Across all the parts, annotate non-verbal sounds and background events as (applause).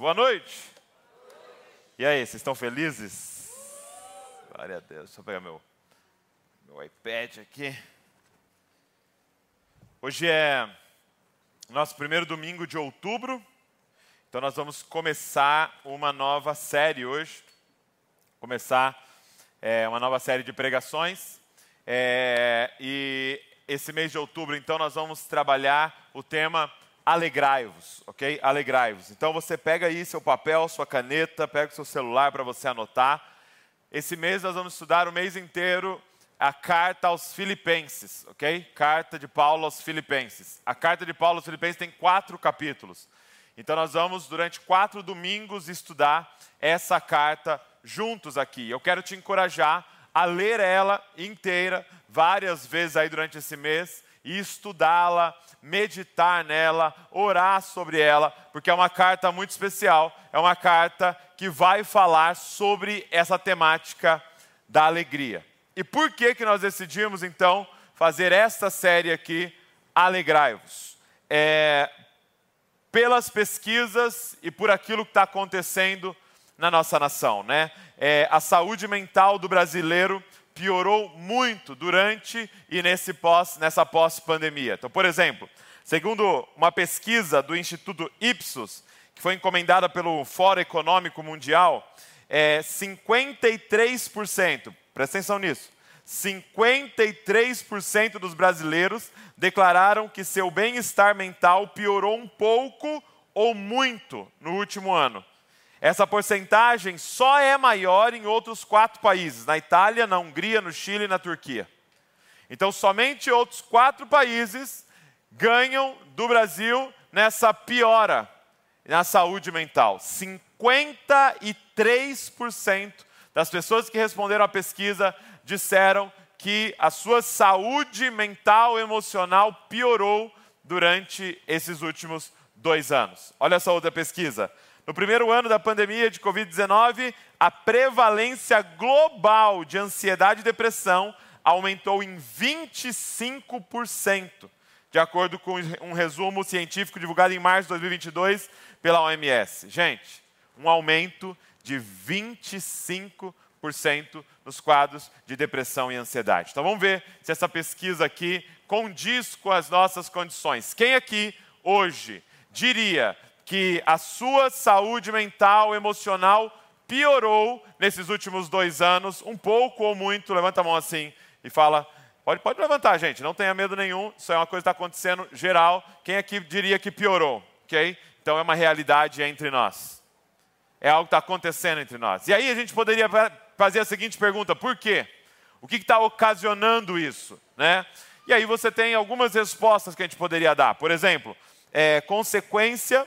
Boa noite. E aí, vocês estão felizes? Glória a Deus. Deixa eu pegar meu, meu iPad aqui. Hoje é nosso primeiro domingo de outubro, então nós vamos começar uma nova série hoje. Começar é, uma nova série de pregações. É, e esse mês de outubro, então, nós vamos trabalhar o tema alegrai-vos, ok? Alegrai-vos. Então você pega aí seu papel, sua caneta, pega o seu celular para você anotar. Esse mês nós vamos estudar o mês inteiro a carta aos Filipenses, ok? Carta de Paulo aos Filipenses. A carta de Paulo aos Filipenses tem quatro capítulos. Então nós vamos, durante quatro domingos, estudar essa carta juntos aqui. Eu quero te encorajar a ler ela inteira várias vezes aí durante esse mês e estudá-la, meditar nela, orar sobre ela, porque é uma carta muito especial, é uma carta que vai falar sobre essa temática da alegria. E por que que nós decidimos então fazer esta série aqui, Alegrai-vos? É, pelas pesquisas e por aquilo que está acontecendo na nossa nação, né? É, a saúde mental do brasileiro piorou muito durante e nesse pós, nessa pós-pandemia. Então, por exemplo, segundo uma pesquisa do Instituto Ipsos, que foi encomendada pelo Fórum Econômico Mundial, é 53%, presta atenção nisso, 53% dos brasileiros declararam que seu bem-estar mental piorou um pouco ou muito no último ano. Essa porcentagem só é maior em outros quatro países: na Itália, na Hungria, no Chile e na Turquia. Então, somente outros quatro países ganham do Brasil nessa piora na saúde mental. 53% das pessoas que responderam à pesquisa disseram que a sua saúde mental emocional piorou durante esses últimos dois anos. Olha essa outra pesquisa. No primeiro ano da pandemia de Covid-19, a prevalência global de ansiedade e depressão aumentou em 25%, de acordo com um resumo científico divulgado em março de 2022 pela OMS. Gente, um aumento de 25% nos quadros de depressão e ansiedade. Então vamos ver se essa pesquisa aqui condiz com as nossas condições. Quem aqui hoje diria que a sua saúde mental, emocional piorou nesses últimos dois anos, um pouco ou muito, levanta a mão assim e fala, pode, pode levantar gente, não tenha medo nenhum, isso é uma coisa que está acontecendo geral, quem aqui diria que piorou, ok? Então é uma realidade entre nós, é algo que está acontecendo entre nós. E aí a gente poderia fazer a seguinte pergunta, por quê? O que está ocasionando isso, né? E aí você tem algumas respostas que a gente poderia dar, por exemplo, é, consequência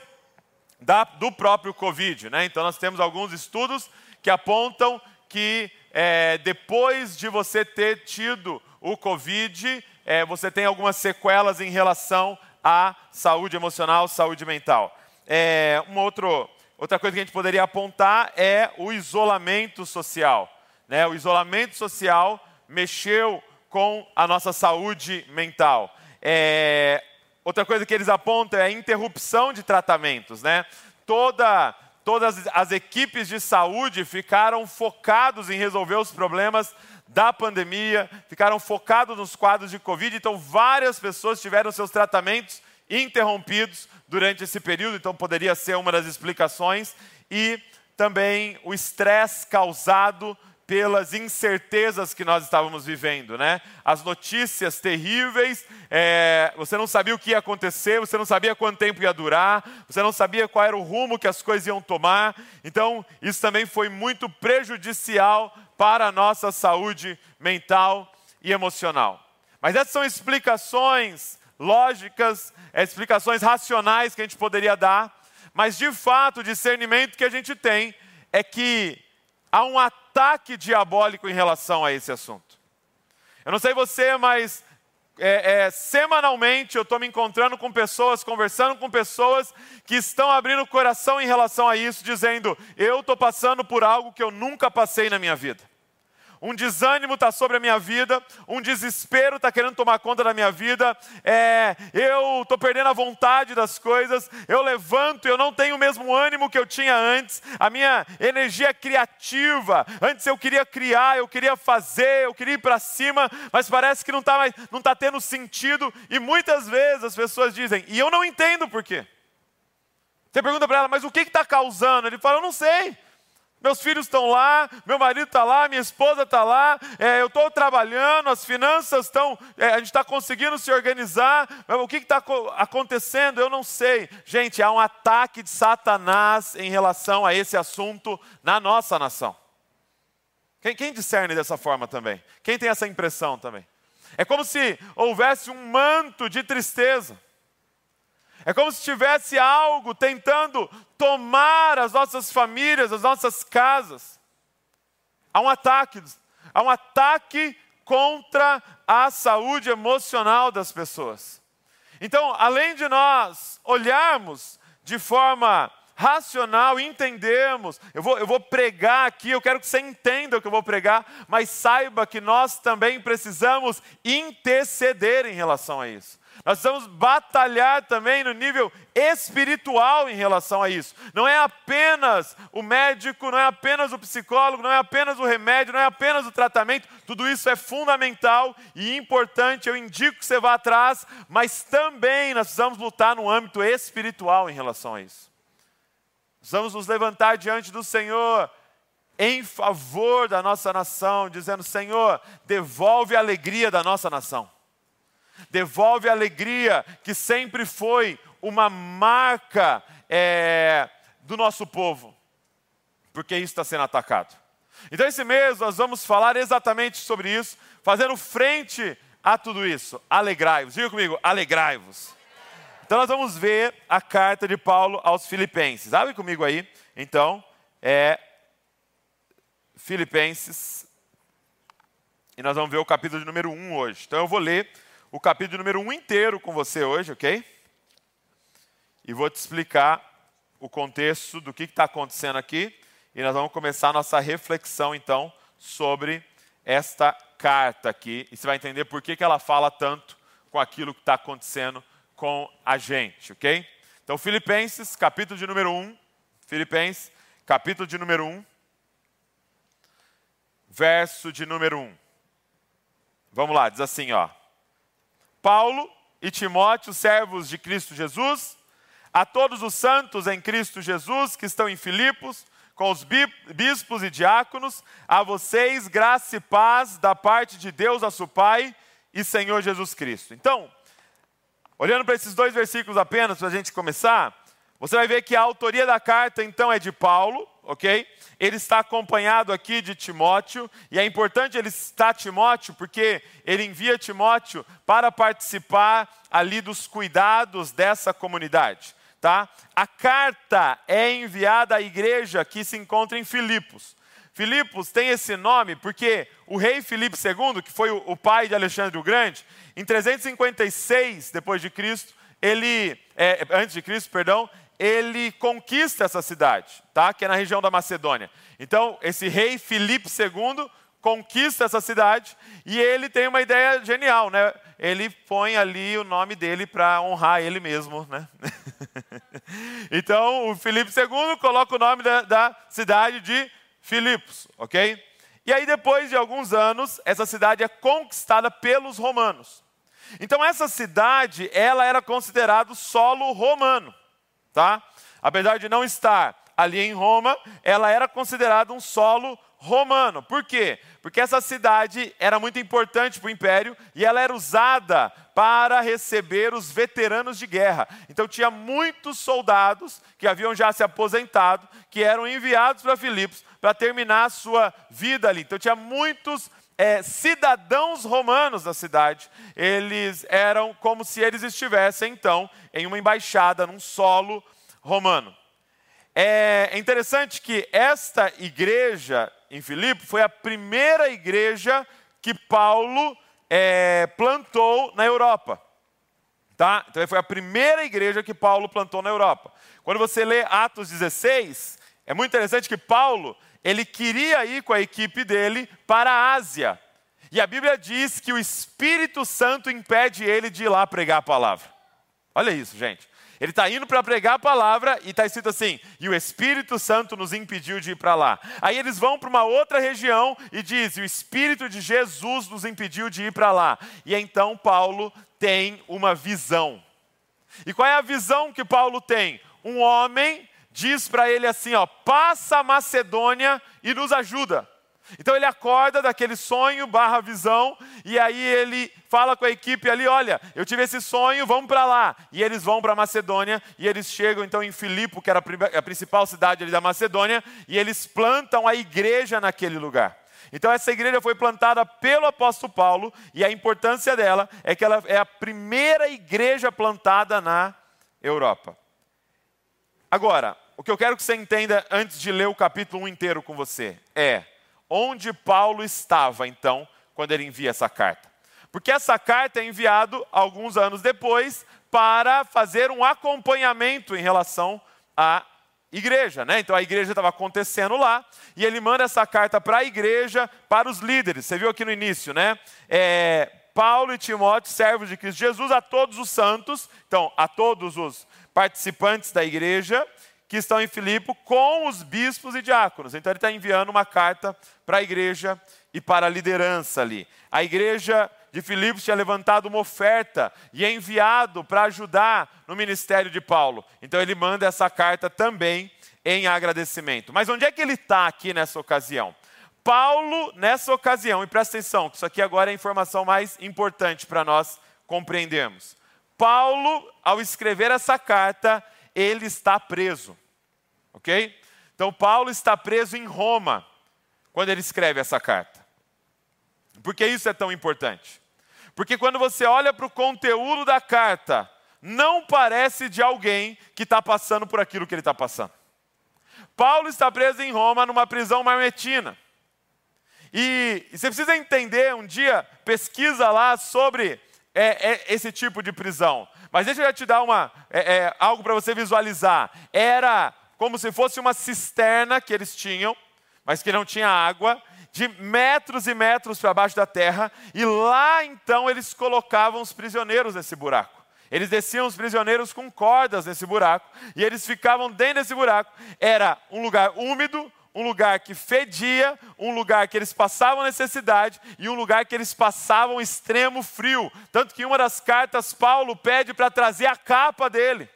da, do próprio Covid. Né? Então, nós temos alguns estudos que apontam que é, depois de você ter tido o Covid, é, você tem algumas sequelas em relação à saúde emocional, saúde mental. É, uma outro, outra coisa que a gente poderia apontar é o isolamento social. Né? O isolamento social mexeu com a nossa saúde mental. É, Outra coisa que eles apontam é a interrupção de tratamentos, né? Toda, todas as equipes de saúde ficaram focados em resolver os problemas da pandemia, ficaram focados nos quadros de Covid, então várias pessoas tiveram seus tratamentos interrompidos durante esse período, então poderia ser uma das explicações, e também o estresse causado pelas incertezas que nós estávamos vivendo, né? As notícias terríveis, é, você não sabia o que ia acontecer, você não sabia quanto tempo ia durar, você não sabia qual era o rumo que as coisas iam tomar. Então, isso também foi muito prejudicial para a nossa saúde mental e emocional. Mas essas são explicações lógicas, é, explicações racionais que a gente poderia dar, mas de fato o discernimento que a gente tem é que há um ataque diabólico em relação a esse assunto. Eu não sei você, mas é, é, semanalmente eu estou me encontrando com pessoas, conversando com pessoas que estão abrindo o coração em relação a isso, dizendo: eu estou passando por algo que eu nunca passei na minha vida. Um desânimo está sobre a minha vida, um desespero está querendo tomar conta da minha vida, é, eu estou perdendo a vontade das coisas, eu levanto, eu não tenho o mesmo ânimo que eu tinha antes, a minha energia é criativa, antes eu queria criar, eu queria fazer, eu queria ir para cima, mas parece que não está não está tendo sentido, e muitas vezes as pessoas dizem, e eu não entendo por quê. Você pergunta para ela, mas o que está causando? Ele fala, eu não sei. Meus filhos estão lá, meu marido está lá, minha esposa está lá, é, eu estou trabalhando, as finanças estão, é, a gente está conseguindo se organizar, mas o que está acontecendo? Eu não sei. Gente, há um ataque de Satanás em relação a esse assunto na nossa nação. Quem, quem discerne dessa forma também? Quem tem essa impressão também? É como se houvesse um manto de tristeza. É como se tivesse algo tentando tomar as nossas famílias, as nossas casas. Há um ataque, há um ataque contra a saúde emocional das pessoas. Então, além de nós olharmos de forma racional, entendermos, eu vou, eu vou pregar aqui, eu quero que você entenda o que eu vou pregar, mas saiba que nós também precisamos interceder em relação a isso. Nós precisamos batalhar também no nível espiritual em relação a isso. Não é apenas o médico, não é apenas o psicólogo, não é apenas o remédio, não é apenas o tratamento. Tudo isso é fundamental e importante. Eu indico que você vá atrás, mas também nós precisamos lutar no âmbito espiritual em relação a isso. Precisamos nos levantar diante do Senhor em favor da nossa nação, dizendo: Senhor, devolve a alegria da nossa nação devolve a alegria que sempre foi uma marca é, do nosso povo, porque isso está sendo atacado. Então, esse mês nós vamos falar exatamente sobre isso, fazendo frente a tudo isso. Alegrai-vos, diga comigo, alegrai-vos. Então, nós vamos ver a carta de Paulo aos Filipenses. Abre comigo aí, então, é Filipenses, e nós vamos ver o capítulo de número 1 hoje. Então, eu vou ler o capítulo número 1 inteiro com você hoje, ok? E vou te explicar o contexto do que está acontecendo aqui. E nós vamos começar a nossa reflexão, então, sobre esta carta aqui. E você vai entender por que, que ela fala tanto com aquilo que está acontecendo com a gente, ok? Então, Filipenses, capítulo de número 1. Filipenses, capítulo de número 1. Verso de número 1. Vamos lá, diz assim, ó. Paulo e Timóteo, servos de Cristo Jesus, a todos os santos em Cristo Jesus que estão em Filipos, com os bispos e diáconos, a vocês graça e paz da parte de Deus, nosso Pai e Senhor Jesus Cristo. Então, olhando para esses dois versículos apenas, para a gente começar, você vai ver que a autoria da carta então é de Paulo, ok? Ele está acompanhado aqui de Timóteo, e é importante ele estar Timóteo, porque ele envia Timóteo para participar ali dos cuidados dessa comunidade. Tá? A carta é enviada à igreja que se encontra em Filipos. Filipos tem esse nome porque o rei Filipe II, que foi o pai de Alexandre o Grande, em 356 depois de Cristo, ele é, antes de Cristo, perdão, ele conquista essa cidade, tá? que é na região da Macedônia. Então, esse rei Filipe II conquista essa cidade e ele tem uma ideia genial, né? Ele põe ali o nome dele para honrar ele mesmo, né? (laughs) então, o Filipe II coloca o nome da, da cidade de Filipos, ok? E aí, depois de alguns anos, essa cidade é conquistada pelos romanos. Então, essa cidade, ela era considerada solo romano tá? Apesar de não estar ali em Roma, ela era considerada um solo romano. Por quê? Porque essa cidade era muito importante para o império e ela era usada para receber os veteranos de guerra. Então tinha muitos soldados que haviam já se aposentado, que eram enviados para Filipos para terminar a sua vida ali. Então tinha muitos é, cidadãos romanos da cidade, eles eram como se eles estivessem, então, em uma embaixada, num solo romano. É interessante que esta igreja em Filipe foi a primeira igreja que Paulo é, plantou na Europa. Tá? Então foi a primeira igreja que Paulo plantou na Europa. Quando você lê Atos 16, É muito interessante que Paulo, ele queria ir com a equipe dele para a Ásia. E a Bíblia diz que o Espírito Santo impede ele de ir lá pregar a palavra. Olha isso, gente. Ele está indo para pregar a palavra e está escrito assim: e o Espírito Santo nos impediu de ir para lá. Aí eles vão para uma outra região e diz: e o Espírito de Jesus nos impediu de ir para lá. E então Paulo tem uma visão. E qual é a visão que Paulo tem? Um homem diz para ele assim: ó, passa a Macedônia e nos ajuda. Então ele acorda daquele sonho barra visão, e aí ele fala com a equipe ali: olha, eu tive esse sonho, vamos para lá. E eles vão para Macedônia, e eles chegam então em Filipe, que era a principal cidade ali da Macedônia, e eles plantam a igreja naquele lugar. Então essa igreja foi plantada pelo apóstolo Paulo, e a importância dela é que ela é a primeira igreja plantada na Europa. Agora, o que eu quero que você entenda antes de ler o capítulo 1 inteiro com você é onde Paulo estava então quando ele envia essa carta. Porque essa carta é enviada alguns anos depois para fazer um acompanhamento em relação à igreja, né? Então a igreja estava acontecendo lá e ele manda essa carta para a igreja, para os líderes. Você viu aqui no início, né? É, Paulo e Timóteo, servos de Cristo Jesus, a todos os santos, então a todos os participantes da igreja que estão em Filipe com os bispos e diáconos. Então ele está enviando uma carta para a igreja e para a liderança ali. A igreja de Filipos tinha levantado uma oferta e é enviado para ajudar no ministério de Paulo. Então ele manda essa carta também em agradecimento. Mas onde é que ele está aqui nessa ocasião? Paulo, nessa ocasião, e presta atenção, que isso aqui agora é a informação mais importante para nós compreendermos. Paulo, ao escrever essa carta, ele está preso. Ok? Então, Paulo está preso em Roma quando ele escreve essa carta. Por que isso é tão importante? Porque quando você olha para o conteúdo da carta, não parece de alguém que está passando por aquilo que ele está passando. Paulo está preso em Roma numa prisão marmetina. E, e você precisa entender, um dia, pesquisa lá sobre é, é, esse tipo de prisão. Mas deixa eu te dar uma, é, é algo para você visualizar. Era como se fosse uma cisterna que eles tinham, mas que não tinha água, de metros e metros para baixo da terra, e lá então eles colocavam os prisioneiros nesse buraco. Eles desciam os prisioneiros com cordas nesse buraco, e eles ficavam dentro desse buraco. Era um lugar úmido, um lugar que fedia, um lugar que eles passavam necessidade e um lugar que eles passavam extremo frio. Tanto que em uma das cartas, Paulo pede para trazer a capa dele.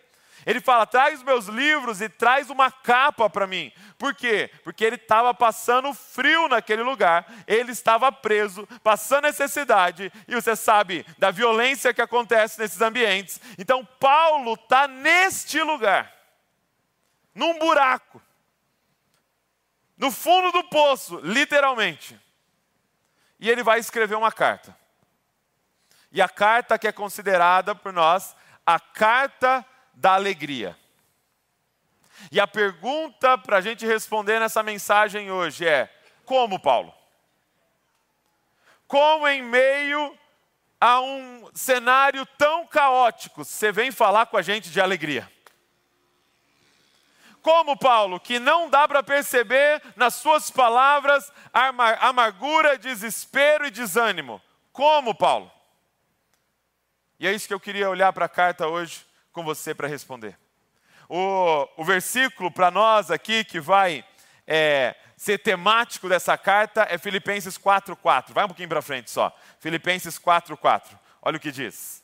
Ele fala: traz meus livros e traz uma capa para mim. Por quê? Porque ele estava passando frio naquele lugar, ele estava preso, passando necessidade, e você sabe da violência que acontece nesses ambientes. Então, Paulo está neste lugar, num buraco, no fundo do poço, literalmente. E ele vai escrever uma carta. E a carta que é considerada por nós a carta da alegria. E a pergunta para a gente responder nessa mensagem hoje é: como, Paulo? Como em meio a um cenário tão caótico, você vem falar com a gente de alegria? Como, Paulo, que não dá para perceber nas suas palavras amargura, desespero e desânimo? Como, Paulo? E é isso que eu queria olhar para a carta hoje com você para responder. O, o versículo para nós aqui que vai é, ser temático dessa carta é Filipenses 4,4. Vai um pouquinho para frente só. Filipenses 4,4. Olha o que diz.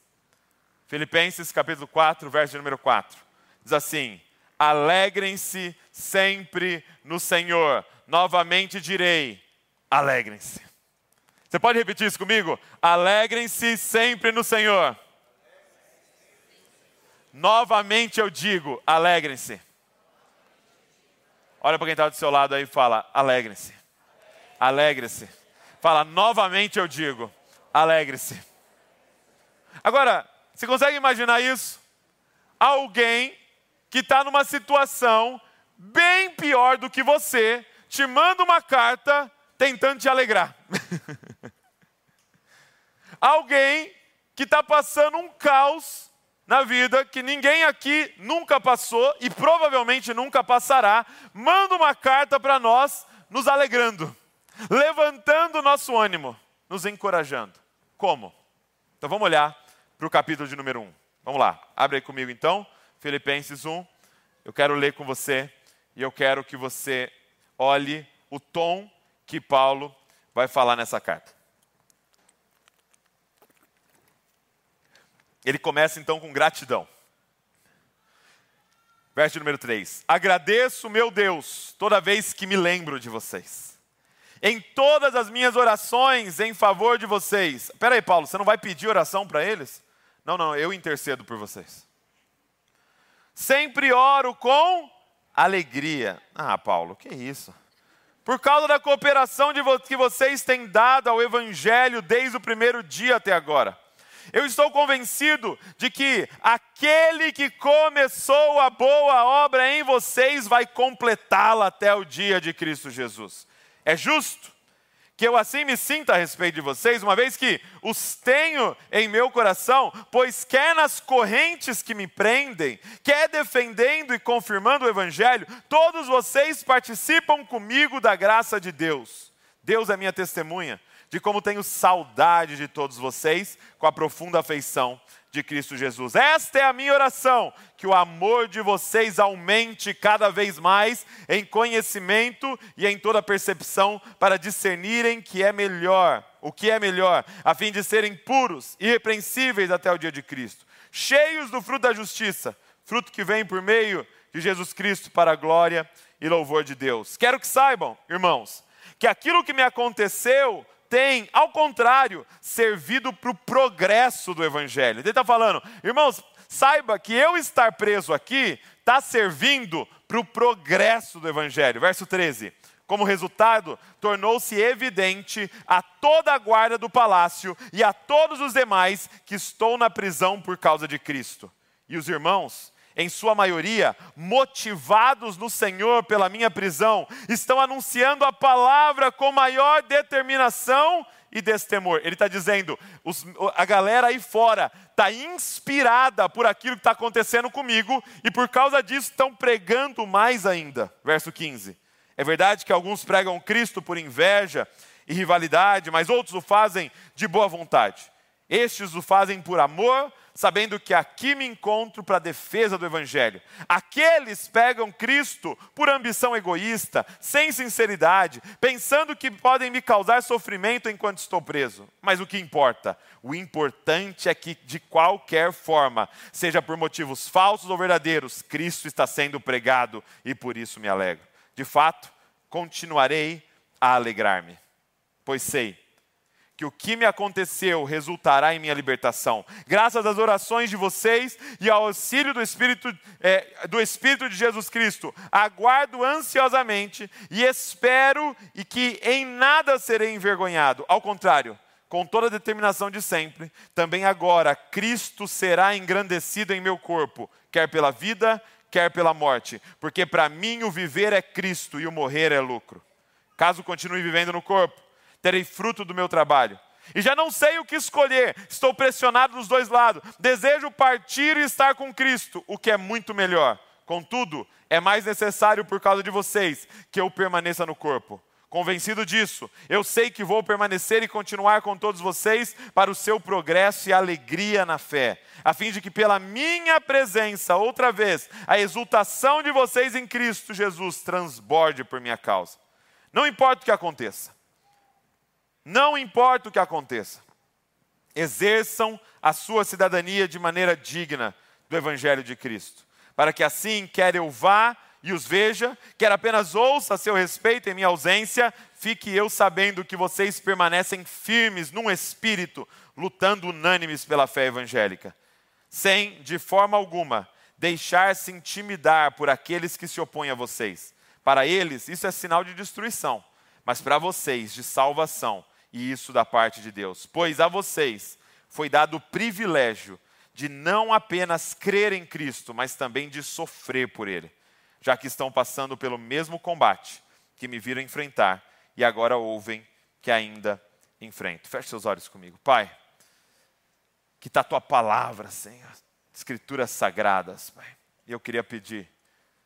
Filipenses capítulo 4, verso número 4. Diz assim: Alegrem-se sempre no Senhor. Novamente direi: alegrem-se. Você pode repetir isso comigo? Alegrem-se sempre no Senhor. Novamente eu digo: alegrem-se. Olha para quem está do seu lado aí e fala: alegre-se. Alegre-se. Fala: novamente eu digo: alegre-se. Agora, você consegue imaginar isso? Alguém que está numa situação bem pior do que você, te manda uma carta tentando te alegrar. (laughs) Alguém que está passando um caos na vida que ninguém aqui nunca passou e provavelmente nunca passará, manda uma carta para nós, nos alegrando, levantando o nosso ânimo, nos encorajando. Como? Então vamos olhar para o capítulo de número 1. Vamos lá, abre aí comigo então, Filipenses 1. Eu quero ler com você e eu quero que você olhe o tom que Paulo vai falar nessa carta. Ele começa então com gratidão. Verso número 3: Agradeço, meu Deus, toda vez que me lembro de vocês. Em todas as minhas orações em favor de vocês. Espera aí, Paulo, você não vai pedir oração para eles? Não, não, eu intercedo por vocês. Sempre oro com alegria. Ah, Paulo, que isso? Por causa da cooperação vo que vocês têm dado ao Evangelho desde o primeiro dia até agora. Eu estou convencido de que aquele que começou a boa obra em vocês vai completá-la até o dia de Cristo Jesus. É justo que eu assim me sinta a respeito de vocês, uma vez que os tenho em meu coração, pois quer nas correntes que me prendem, quer defendendo e confirmando o Evangelho, todos vocês participam comigo da graça de Deus. Deus é minha testemunha de como tenho saudade de todos vocês com a profunda afeição de Cristo Jesus. Esta é a minha oração, que o amor de vocês aumente cada vez mais em conhecimento e em toda percepção para discernirem que é melhor, o que é melhor, a fim de serem puros, irrepreensíveis até o dia de Cristo, cheios do fruto da justiça, fruto que vem por meio de Jesus Cristo para a glória e louvor de Deus. Quero que saibam, irmãos, que aquilo que me aconteceu tem, ao contrário, servido para o progresso do Evangelho. Ele está falando, irmãos, saiba que eu estar preso aqui está servindo para o progresso do Evangelho. Verso 13. Como resultado, tornou-se evidente a toda a guarda do palácio e a todos os demais que estou na prisão por causa de Cristo. E os irmãos, em sua maioria, motivados no Senhor pela minha prisão, estão anunciando a palavra com maior determinação e destemor. Ele está dizendo, os, a galera aí fora está inspirada por aquilo que está acontecendo comigo e por causa disso estão pregando mais ainda. Verso 15. É verdade que alguns pregam Cristo por inveja e rivalidade, mas outros o fazem de boa vontade. Estes o fazem por amor sabendo que aqui me encontro para a defesa do Evangelho. Aqueles pegam Cristo por ambição egoísta, sem sinceridade, pensando que podem me causar sofrimento enquanto estou preso. Mas o que importa? O importante é que, de qualquer forma, seja por motivos falsos ou verdadeiros, Cristo está sendo pregado e por isso me alegro. De fato, continuarei a alegrar-me, pois sei que o que me aconteceu resultará em minha libertação. Graças às orações de vocês e ao auxílio do Espírito, é, do Espírito de Jesus Cristo, aguardo ansiosamente e espero e que em nada serei envergonhado. Ao contrário, com toda a determinação de sempre, também agora Cristo será engrandecido em meu corpo, quer pela vida, quer pela morte, porque para mim o viver é Cristo e o morrer é lucro. Caso continue vivendo no corpo, terei fruto do meu trabalho. E já não sei o que escolher, estou pressionado dos dois lados. Desejo partir e estar com Cristo, o que é muito melhor. Contudo, é mais necessário por causa de vocês que eu permaneça no corpo. Convencido disso, eu sei que vou permanecer e continuar com todos vocês para o seu progresso e alegria na fé, a fim de que pela minha presença, outra vez, a exultação de vocês em Cristo Jesus transborde por minha causa. Não importa o que aconteça, não importa o que aconteça, exerçam a sua cidadania de maneira digna do Evangelho de Cristo, para que assim, quer eu vá e os veja, quer apenas ouça a seu respeito em minha ausência, fique eu sabendo que vocês permanecem firmes num espírito, lutando unânimes pela fé evangélica, sem, de forma alguma, deixar-se intimidar por aqueles que se opõem a vocês. Para eles, isso é sinal de destruição, mas para vocês, de salvação e isso da parte de Deus. Pois a vocês foi dado o privilégio de não apenas crer em Cristo, mas também de sofrer por Ele, já que estão passando pelo mesmo combate que me viram enfrentar e agora ouvem que ainda enfrento. Feche seus olhos comigo. Pai, que está a tua palavra, Senhor, escrituras sagradas, Pai. E eu queria pedir,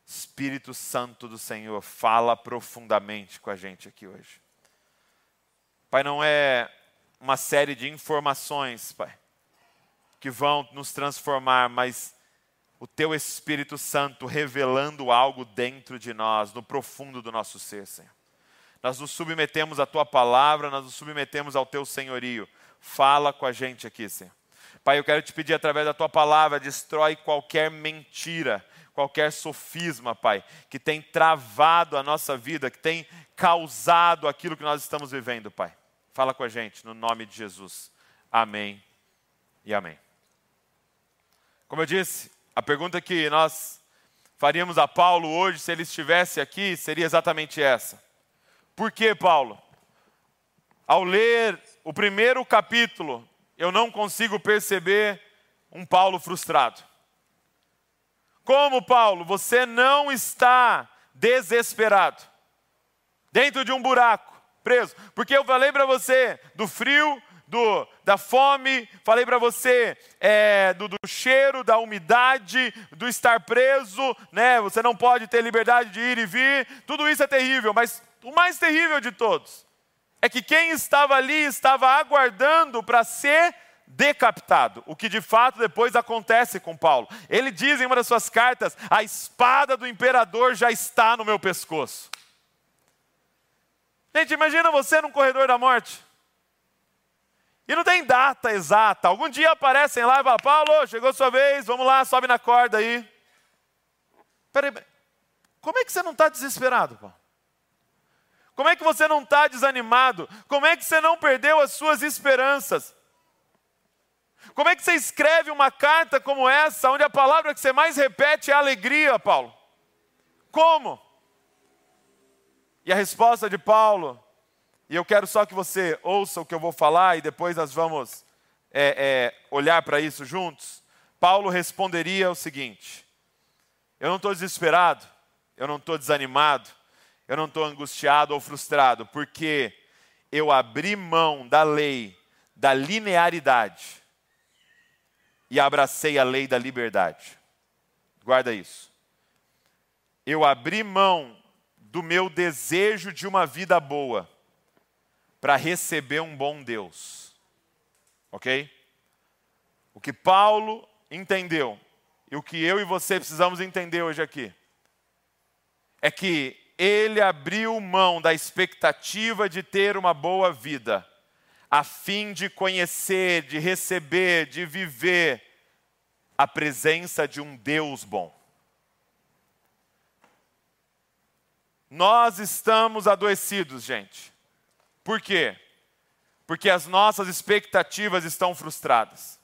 Espírito Santo do Senhor, fala profundamente com a gente aqui hoje. Pai, não é uma série de informações, Pai, que vão nos transformar, mas o Teu Espírito Santo revelando algo dentro de nós, no profundo do nosso ser, Senhor. Nós nos submetemos à Tua palavra, nós nos submetemos ao Teu senhorio. Fala com a gente aqui, Senhor. Pai, eu quero te pedir através da tua palavra, destrói qualquer mentira, qualquer sofisma, Pai, que tem travado a nossa vida, que tem causado aquilo que nós estamos vivendo, Pai. Fala com a gente, no nome de Jesus. Amém e amém. Como eu disse, a pergunta que nós faríamos a Paulo hoje, se ele estivesse aqui, seria exatamente essa. Por que, Paulo? Ao ler o primeiro capítulo eu não consigo perceber um Paulo frustrado. Como Paulo, você não está desesperado, dentro de um buraco, preso, porque eu falei para você do frio, do, da fome, falei para você é, do, do, cheiro, da umidade, do estar preso, né? Você não pode ter liberdade de ir e vir. Tudo isso é terrível, mas o mais terrível de todos é que quem estava ali estava aguardando para ser decapitado, o que de fato depois acontece com Paulo. Ele diz em uma das suas cartas: a espada do imperador já está no meu pescoço. Gente, imagina você num corredor da morte. E não tem data exata. Algum dia aparecem lá e falam: Paulo, chegou sua vez, vamos lá, sobe na corda aí. Peraí, como é que você não está desesperado, Paulo? Como é que você não está desanimado? Como é que você não perdeu as suas esperanças? Como é que você escreve uma carta como essa, onde a palavra que você mais repete é alegria, Paulo? Como? E a resposta de Paulo, e eu quero só que você ouça o que eu vou falar e depois nós vamos é, é, olhar para isso juntos. Paulo responderia o seguinte: Eu não estou desesperado, eu não estou desanimado, eu não estou angustiado ou frustrado, porque eu abri mão da lei, da linearidade, e abracei a lei da liberdade. Guarda isso. Eu abri mão do meu desejo de uma vida boa para receber um bom Deus. Ok? O que Paulo entendeu e o que eu e você precisamos entender hoje aqui é que ele abriu mão da expectativa de ter uma boa vida, a fim de conhecer, de receber, de viver a presença de um Deus bom. Nós estamos adoecidos, gente. Por quê? Porque as nossas expectativas estão frustradas.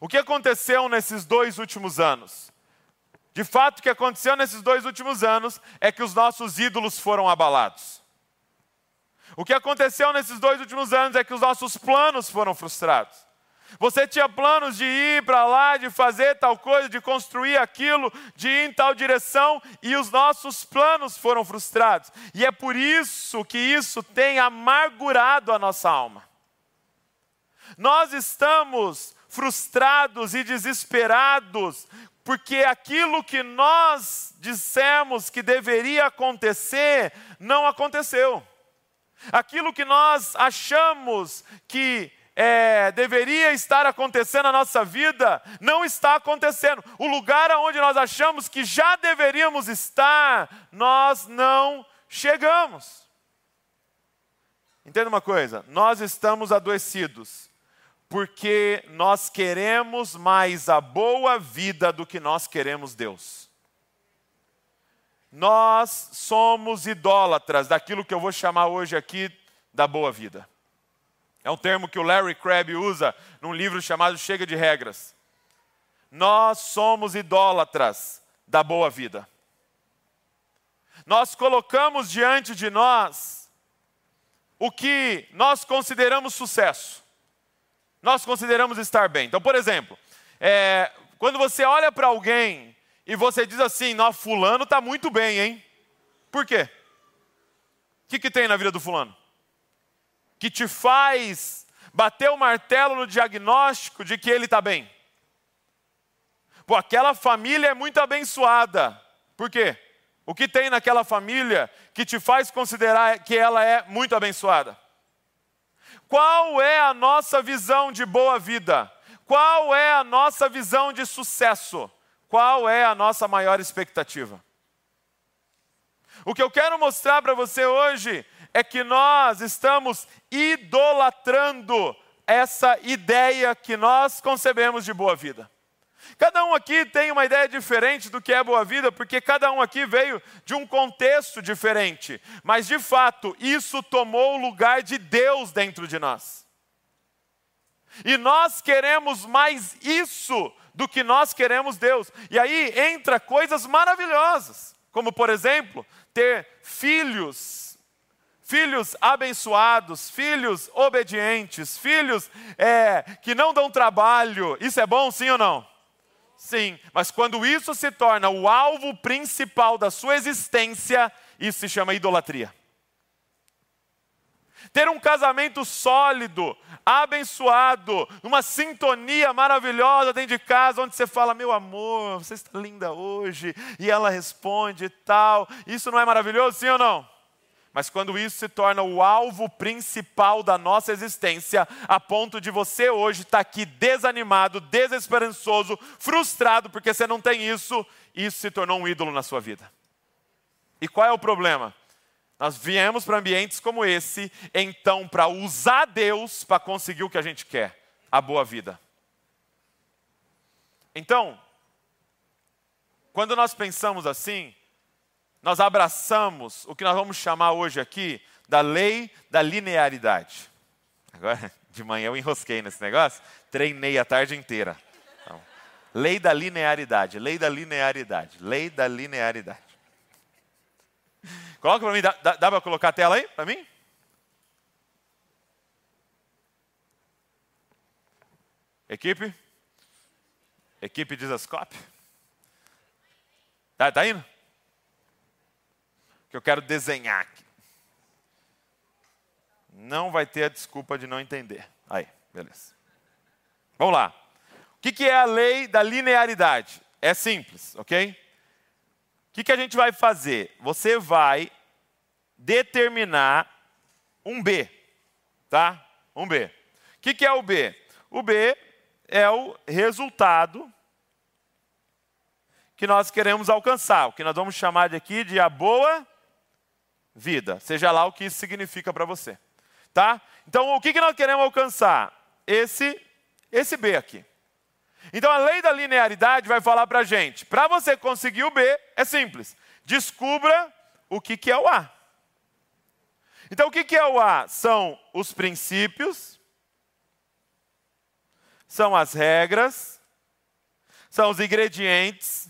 O que aconteceu nesses dois últimos anos? De fato, o que aconteceu nesses dois últimos anos é que os nossos ídolos foram abalados. O que aconteceu nesses dois últimos anos é que os nossos planos foram frustrados. Você tinha planos de ir para lá, de fazer tal coisa, de construir aquilo, de ir em tal direção, e os nossos planos foram frustrados. E é por isso que isso tem amargurado a nossa alma. Nós estamos frustrados e desesperados porque aquilo que nós dissemos que deveria acontecer, não aconteceu. Aquilo que nós achamos que é, deveria estar acontecendo na nossa vida, não está acontecendo. O lugar aonde nós achamos que já deveríamos estar, nós não chegamos. Entenda uma coisa: nós estamos adoecidos porque nós queremos mais a boa vida do que nós queremos Deus. Nós somos idólatras daquilo que eu vou chamar hoje aqui da boa vida. É um termo que o Larry Crabb usa num livro chamado Chega de Regras. Nós somos idólatras da boa vida. Nós colocamos diante de nós o que nós consideramos sucesso nós consideramos estar bem. Então, por exemplo, é, quando você olha para alguém e você diz assim, "Não, fulano está muito bem, hein? Por quê? O que, que tem na vida do fulano? Que te faz bater o martelo no diagnóstico de que ele está bem. pô, aquela família é muito abençoada. Por quê? O que tem naquela família que te faz considerar que ela é muito abençoada? Qual é a nossa visão de boa vida? Qual é a nossa visão de sucesso? Qual é a nossa maior expectativa? O que eu quero mostrar para você hoje é que nós estamos idolatrando essa ideia que nós concebemos de boa vida. Cada um aqui tem uma ideia diferente do que é boa vida, porque cada um aqui veio de um contexto diferente. Mas, de fato, isso tomou o lugar de Deus dentro de nós. E nós queremos mais isso do que nós queremos Deus. E aí entra coisas maravilhosas, como, por exemplo, ter filhos filhos abençoados, filhos obedientes, filhos é, que não dão trabalho. Isso é bom, sim ou não? Sim, mas quando isso se torna o alvo principal da sua existência, isso se chama idolatria. Ter um casamento sólido, abençoado, uma sintonia maravilhosa dentro de casa, onde você fala, meu amor, você está linda hoje, e ela responde e tal. Isso não é maravilhoso, sim ou não? Mas quando isso se torna o alvo principal da nossa existência, a ponto de você hoje estar aqui desanimado, desesperançoso, frustrado porque você não tem isso, isso se tornou um ídolo na sua vida. E qual é o problema? Nós viemos para ambientes como esse, então, para usar Deus para conseguir o que a gente quer, a boa vida. Então, quando nós pensamos assim, nós abraçamos o que nós vamos chamar hoje aqui da lei da linearidade. Agora, (laughs) de manhã eu enrosquei nesse negócio, treinei a tarde inteira. Então, lei da linearidade, lei da linearidade, lei da linearidade. Coloca para mim, dá, dá, para colocar a tela aí para mim? Equipe? Equipe Dizascope? Tá, tá indo? Que eu quero desenhar aqui. Não vai ter a desculpa de não entender. Aí, beleza. Vamos lá. O que é a lei da linearidade? É simples, ok? O que a gente vai fazer? Você vai determinar um B, tá? Um B. O que é o B? O B é o resultado que nós queremos alcançar, o que nós vamos chamar de aqui de a boa vida, seja lá o que isso significa para você. Tá? Então, o que, que nós queremos alcançar? Esse, esse B aqui. Então, a lei da linearidade vai falar para a gente: para você conseguir o B, é simples. Descubra o que, que é o A. Então, o que, que é o A? São os princípios, são as regras, são os ingredientes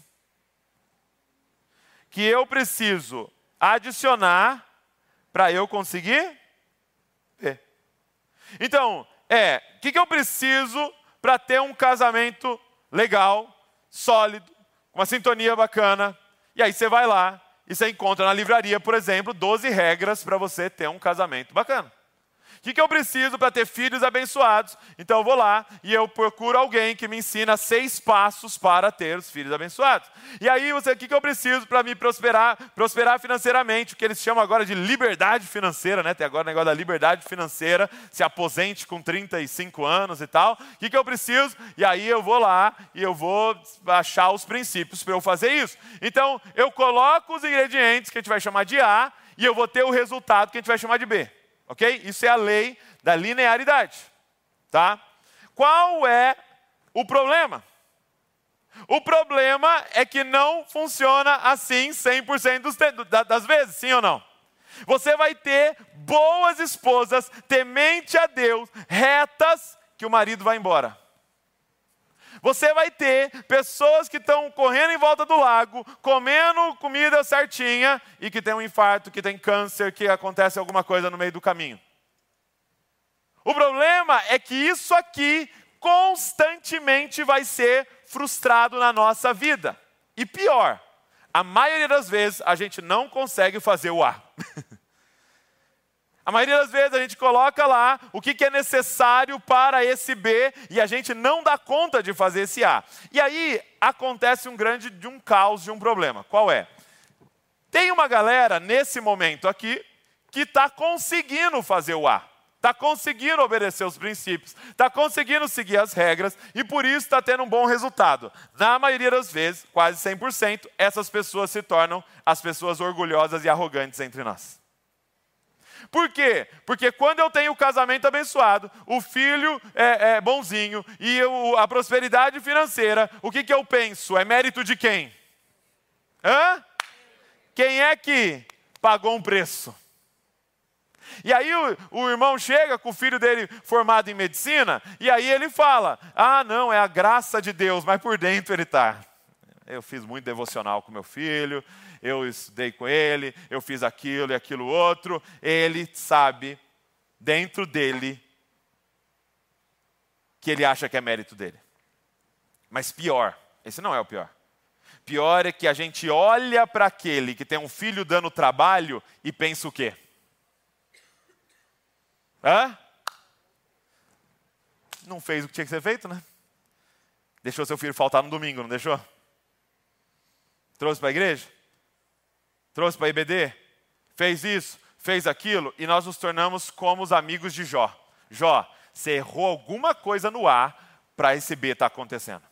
que eu preciso adicionar para eu conseguir ver. Então, é, o que, que eu preciso para ter um casamento legal, sólido, com uma sintonia bacana? E aí você vai lá e você encontra na livraria, por exemplo, 12 regras para você ter um casamento bacana. O que, que eu preciso para ter filhos abençoados? Então eu vou lá e eu procuro alguém que me ensina seis passos para ter os filhos abençoados. E aí, o que, que eu preciso para me prosperar, prosperar financeiramente? O que eles chamam agora de liberdade financeira, né? Tem agora o negócio da liberdade financeira, se aposente com 35 anos e tal. O que, que eu preciso? E aí eu vou lá e eu vou achar os princípios para eu fazer isso. Então, eu coloco os ingredientes que a gente vai chamar de A e eu vou ter o resultado que a gente vai chamar de B. Ok? Isso é a lei da linearidade. Tá? Qual é o problema? O problema é que não funciona assim 100% dos das vezes, sim ou não? Você vai ter boas esposas, temente a Deus, retas, que o marido vai embora. Você vai ter pessoas que estão correndo em volta do lago, comendo comida certinha e que tem um infarto, que tem câncer, que acontece alguma coisa no meio do caminho. O problema é que isso aqui constantemente vai ser frustrado na nossa vida. E pior, a maioria das vezes a gente não consegue fazer o A. (laughs) A maioria das vezes a gente coloca lá o que, é necessário para esse B e a gente não dá conta de fazer esse A. E aí acontece um grande de um caos, de um problema. Qual é? Tem uma galera nesse momento aqui que está conseguindo fazer o A, está conseguindo obedecer os princípios, está conseguindo seguir as regras e por isso está tendo um bom resultado. Na maioria das vezes, quase 100%, essas pessoas se tornam as pessoas orgulhosas e arrogantes entre nós. Por quê? Porque quando eu tenho o casamento abençoado, o filho é, é bonzinho e eu, a prosperidade financeira, o que, que eu penso? É mérito de quem? Hã? Quem é que pagou um preço? E aí o, o, irmão chega com o filho dele formado em medicina, e aí ele fala: Ah, não, é a graça de Deus, mas por dentro ele está. Eu fiz muito devocional com meu filho, eu estudei com ele, eu fiz aquilo e aquilo outro. Ele sabe, dentro dele, que ele acha que é mérito dele. Mas pior, esse não é o pior. Pior é que a gente olha para aquele que tem um filho dando trabalho e pensa o quê? Hã? Não fez o que tinha que ser feito, né? Deixou seu filho faltar no domingo, não deixou? Trouxe para a igreja? Trouxe para IBD, fez isso, fez aquilo, e nós nos tornamos como os amigos de Jó. Jó, você errou alguma coisa no A para esse B estar tá acontecendo.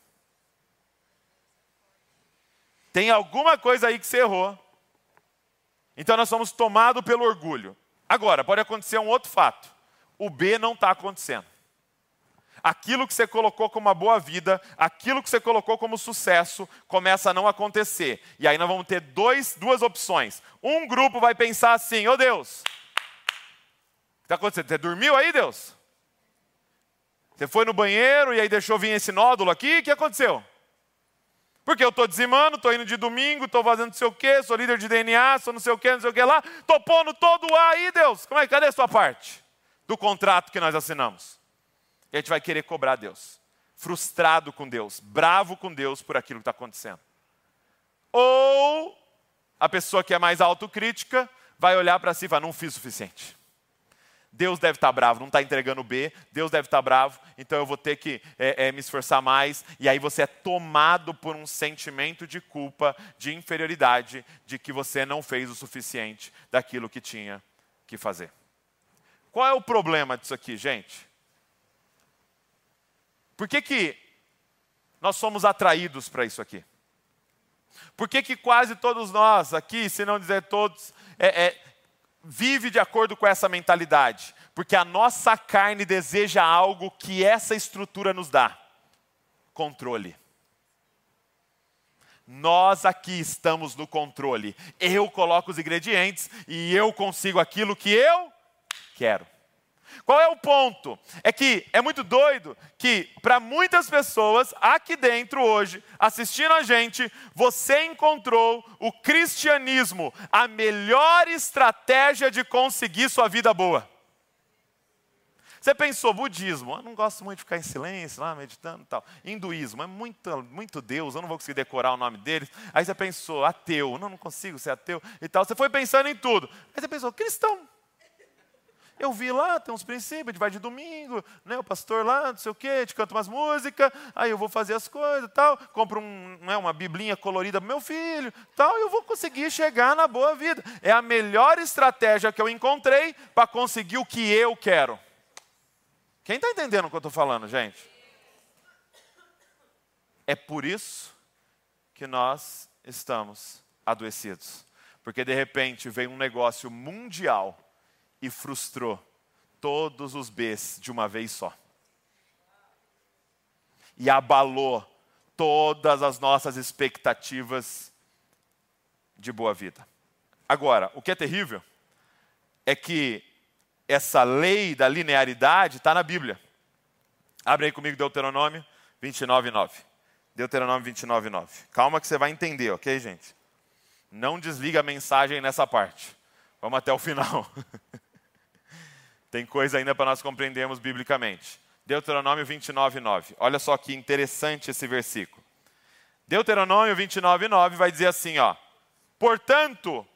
Tem alguma coisa aí que você errou. Então nós somos tomados pelo orgulho. Agora, pode acontecer um outro fato. O B não está acontecendo aquilo que você colocou como uma boa vida, aquilo que você colocou como sucesso, começa a não acontecer. E aí nós vamos ter dois, duas opções. Um grupo vai pensar assim: ô oh Deus, o que está acontecendo? Você dormiu aí, Deus? Você foi no banheiro e aí deixou vir esse nódulo aqui? O que aconteceu? Porque eu estou dizimando, estou indo de domingo, estou fazendo não sei o quê, sou líder de DNA, sou não sei o quê, não sei o quê lá, estou pondo todo o ar aí, Deus. Como é, cadê a sua parte do contrato que nós assinamos? A gente vai querer cobrar Deus. Frustrado com Deus, bravo com Deus por aquilo que está acontecendo. Ou a pessoa que é mais autocrítica vai olhar para si e falar: não fiz o suficiente. Deus deve estar tá bravo, não está entregando B, Deus deve estar tá bravo, então eu vou ter que é, é, me esforçar mais. E aí você é tomado por um sentimento de culpa, de inferioridade, de que você não fez o suficiente daquilo que tinha que fazer. Qual é o problema disso aqui, gente? Por que, que nós somos atraídos para isso aqui? Por que, que quase todos nós aqui, se não dizer todos, é, é, vive de acordo com essa mentalidade? Porque a nossa carne deseja algo que essa estrutura nos dá: controle. Nós aqui estamos no controle. Eu coloco os ingredientes e eu consigo aquilo que eu quero. Qual é o ponto? É que é muito doido que, para muitas pessoas aqui dentro hoje, assistindo a gente, você encontrou o cristianismo, a melhor estratégia de conseguir sua vida boa. Você pensou, budismo, eu não gosto muito de ficar em silêncio, lá meditando e tal. Hinduísmo, é muito, muito Deus, eu não vou conseguir decorar o nome deles. Aí você pensou, ateu, não, não consigo ser ateu e tal. Você foi pensando em tudo. Aí você pensou, cristão, eu vi lá, tem uns princípios, a gente vai de domingo, né, o pastor lá, não sei o quê, gente canta umas músicas, aí eu vou fazer as coisas tal, compro um, né, uma biblinha colorida para meu filho, tal, e eu vou conseguir chegar na boa vida. É a melhor estratégia que eu encontrei para conseguir o que eu quero. Quem está entendendo o que eu estou falando, gente? É por isso que nós estamos adoecidos. Porque de repente vem um negócio mundial e frustrou todos os Bs de uma vez só. E abalou todas as nossas expectativas de boa vida. Agora, o que é terrível é que essa lei da linearidade está na Bíblia. Abre aí comigo Deuteronômio 29, 9. Deuteronômio 29, 9. Calma que você vai entender, ok, gente? Não desliga a mensagem nessa parte. Vamos até o final. (laughs) Tem coisa ainda para nós compreendermos biblicamente. Deuteronômio 29, 9. Olha só que interessante esse versículo. Deuteronômio 29, 9 vai dizer assim: ó. Portanto,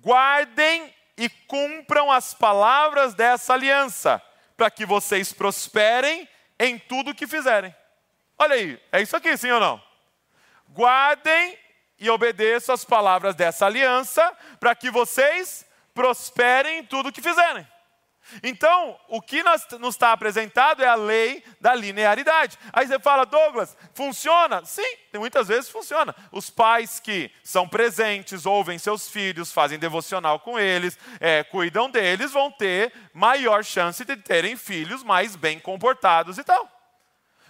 guardem e cumpram as palavras dessa aliança, para que vocês prosperem em tudo o que fizerem. Olha aí, é isso aqui, sim ou não? Guardem e obedeçam as palavras dessa aliança, para que vocês prosperem em tudo o que fizerem. Então, o que nós, nos está apresentado é a lei da linearidade. Aí você fala, Douglas, funciona? Sim, muitas vezes funciona. Os pais que são presentes, ouvem seus filhos, fazem devocional com eles, é, cuidam deles, vão ter maior chance de terem filhos mais bem comportados e tal.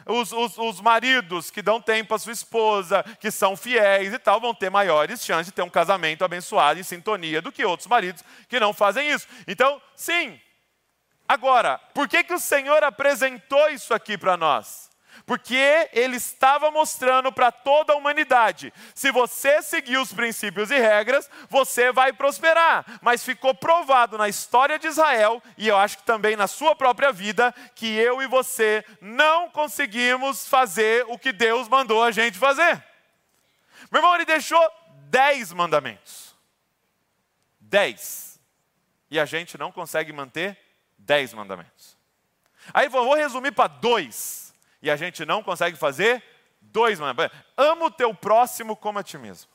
Os, os, os, maridos que dão tempo à sua esposa, que são fiéis e tal, vão ter maiores chances de ter um casamento abençoado em sintonia do que outros maridos que não fazem isso. Então, sim, Agora, por que, que o Senhor apresentou isso aqui para nós? Porque ele estava mostrando para toda a humanidade: se você seguir os princípios e regras, você vai prosperar. Mas ficou provado na história de Israel, e eu acho que também na sua própria vida, que eu e você não conseguimos fazer o que Deus mandou a gente fazer. Meu irmão, ele deixou dez mandamentos. Dez. E a gente não consegue manter dez mandamentos. Aí vou resumir para dois. E a gente não consegue fazer dois mandamentos. Ama o teu próximo como a ti mesmo.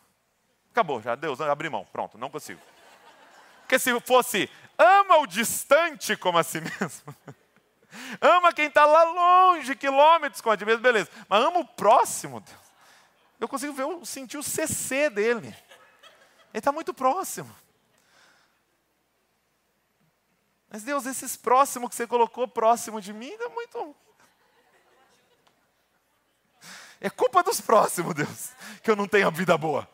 Acabou, já Deus, abri mão, pronto, não consigo. Porque se fosse ama o distante como a si (laughs) mesmo, ama quem está lá longe, quilômetros como a ti mesmo, beleza. Mas ama o próximo, Deus. Eu consigo ver, sentir o CC dele. Ele está muito próximo. Mas Deus, esses próximos que você colocou próximo de mim é muito. É culpa dos próximos, Deus, que eu não tenho vida boa.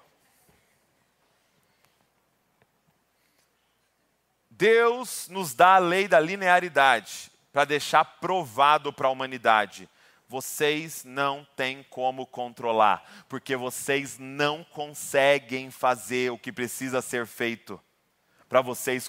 Deus nos dá a lei da linearidade para deixar provado para a humanidade. Vocês não têm como controlar, porque vocês não conseguem fazer o que precisa ser feito para vocês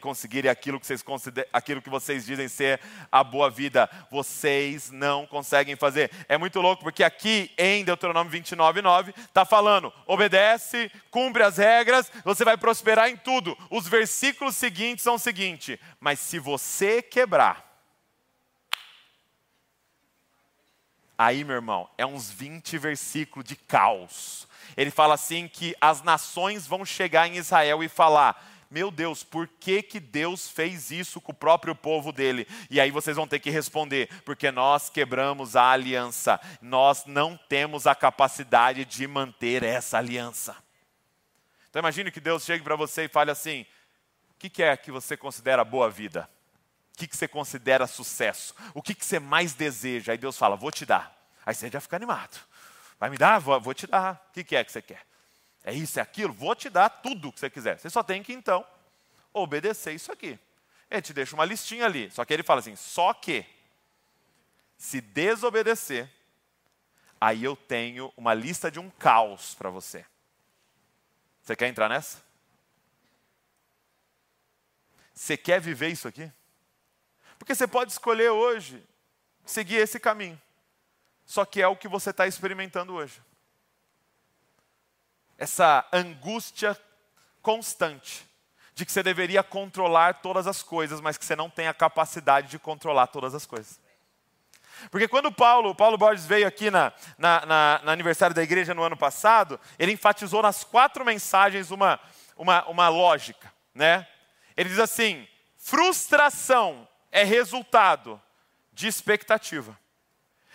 conseguirem aquilo que vocês, aquilo que vocês dizem ser a boa vida. Vocês não conseguem fazer. É muito louco, porque aqui em Deuteronômio 29, 9, está falando: obedece, cumpre as regras, você vai prosperar em tudo. Os versículos seguintes são o seguinte: mas se você quebrar, Aí, meu irmão, é uns 20 versículos de caos. Ele fala assim que as nações vão chegar em Israel e falar: meu Deus, por que, que Deus fez isso com o próprio povo dele? E aí vocês vão ter que responder: porque nós quebramos a aliança, nós não temos a capacidade de manter essa aliança. Então imagine que Deus chegue para você e fale assim: o que, que é que você considera boa vida? O que, que você considera sucesso? O que, que você mais deseja? Aí Deus fala: vou te dar. Aí você já fica animado. Vai me dar? Vou, vou te dar. O que, que é que você quer? É isso, é aquilo, vou te dar tudo o que você quiser. Você só tem que, então, obedecer isso aqui. Ele te deixa uma listinha ali. Só que ele fala assim: só que, se desobedecer, aí eu tenho uma lista de um caos para você. Você quer entrar nessa? Você quer viver isso aqui? Porque você pode escolher hoje seguir esse caminho. Só que é o que você está experimentando hoje essa angústia constante de que você deveria controlar todas as coisas, mas que você não tem a capacidade de controlar todas as coisas. Porque quando Paulo, Paulo Borges veio aqui na, na, na, no aniversário da igreja no ano passado, ele enfatizou nas quatro mensagens uma, uma, uma lógica. Né? Ele diz assim: frustração é resultado de expectativa.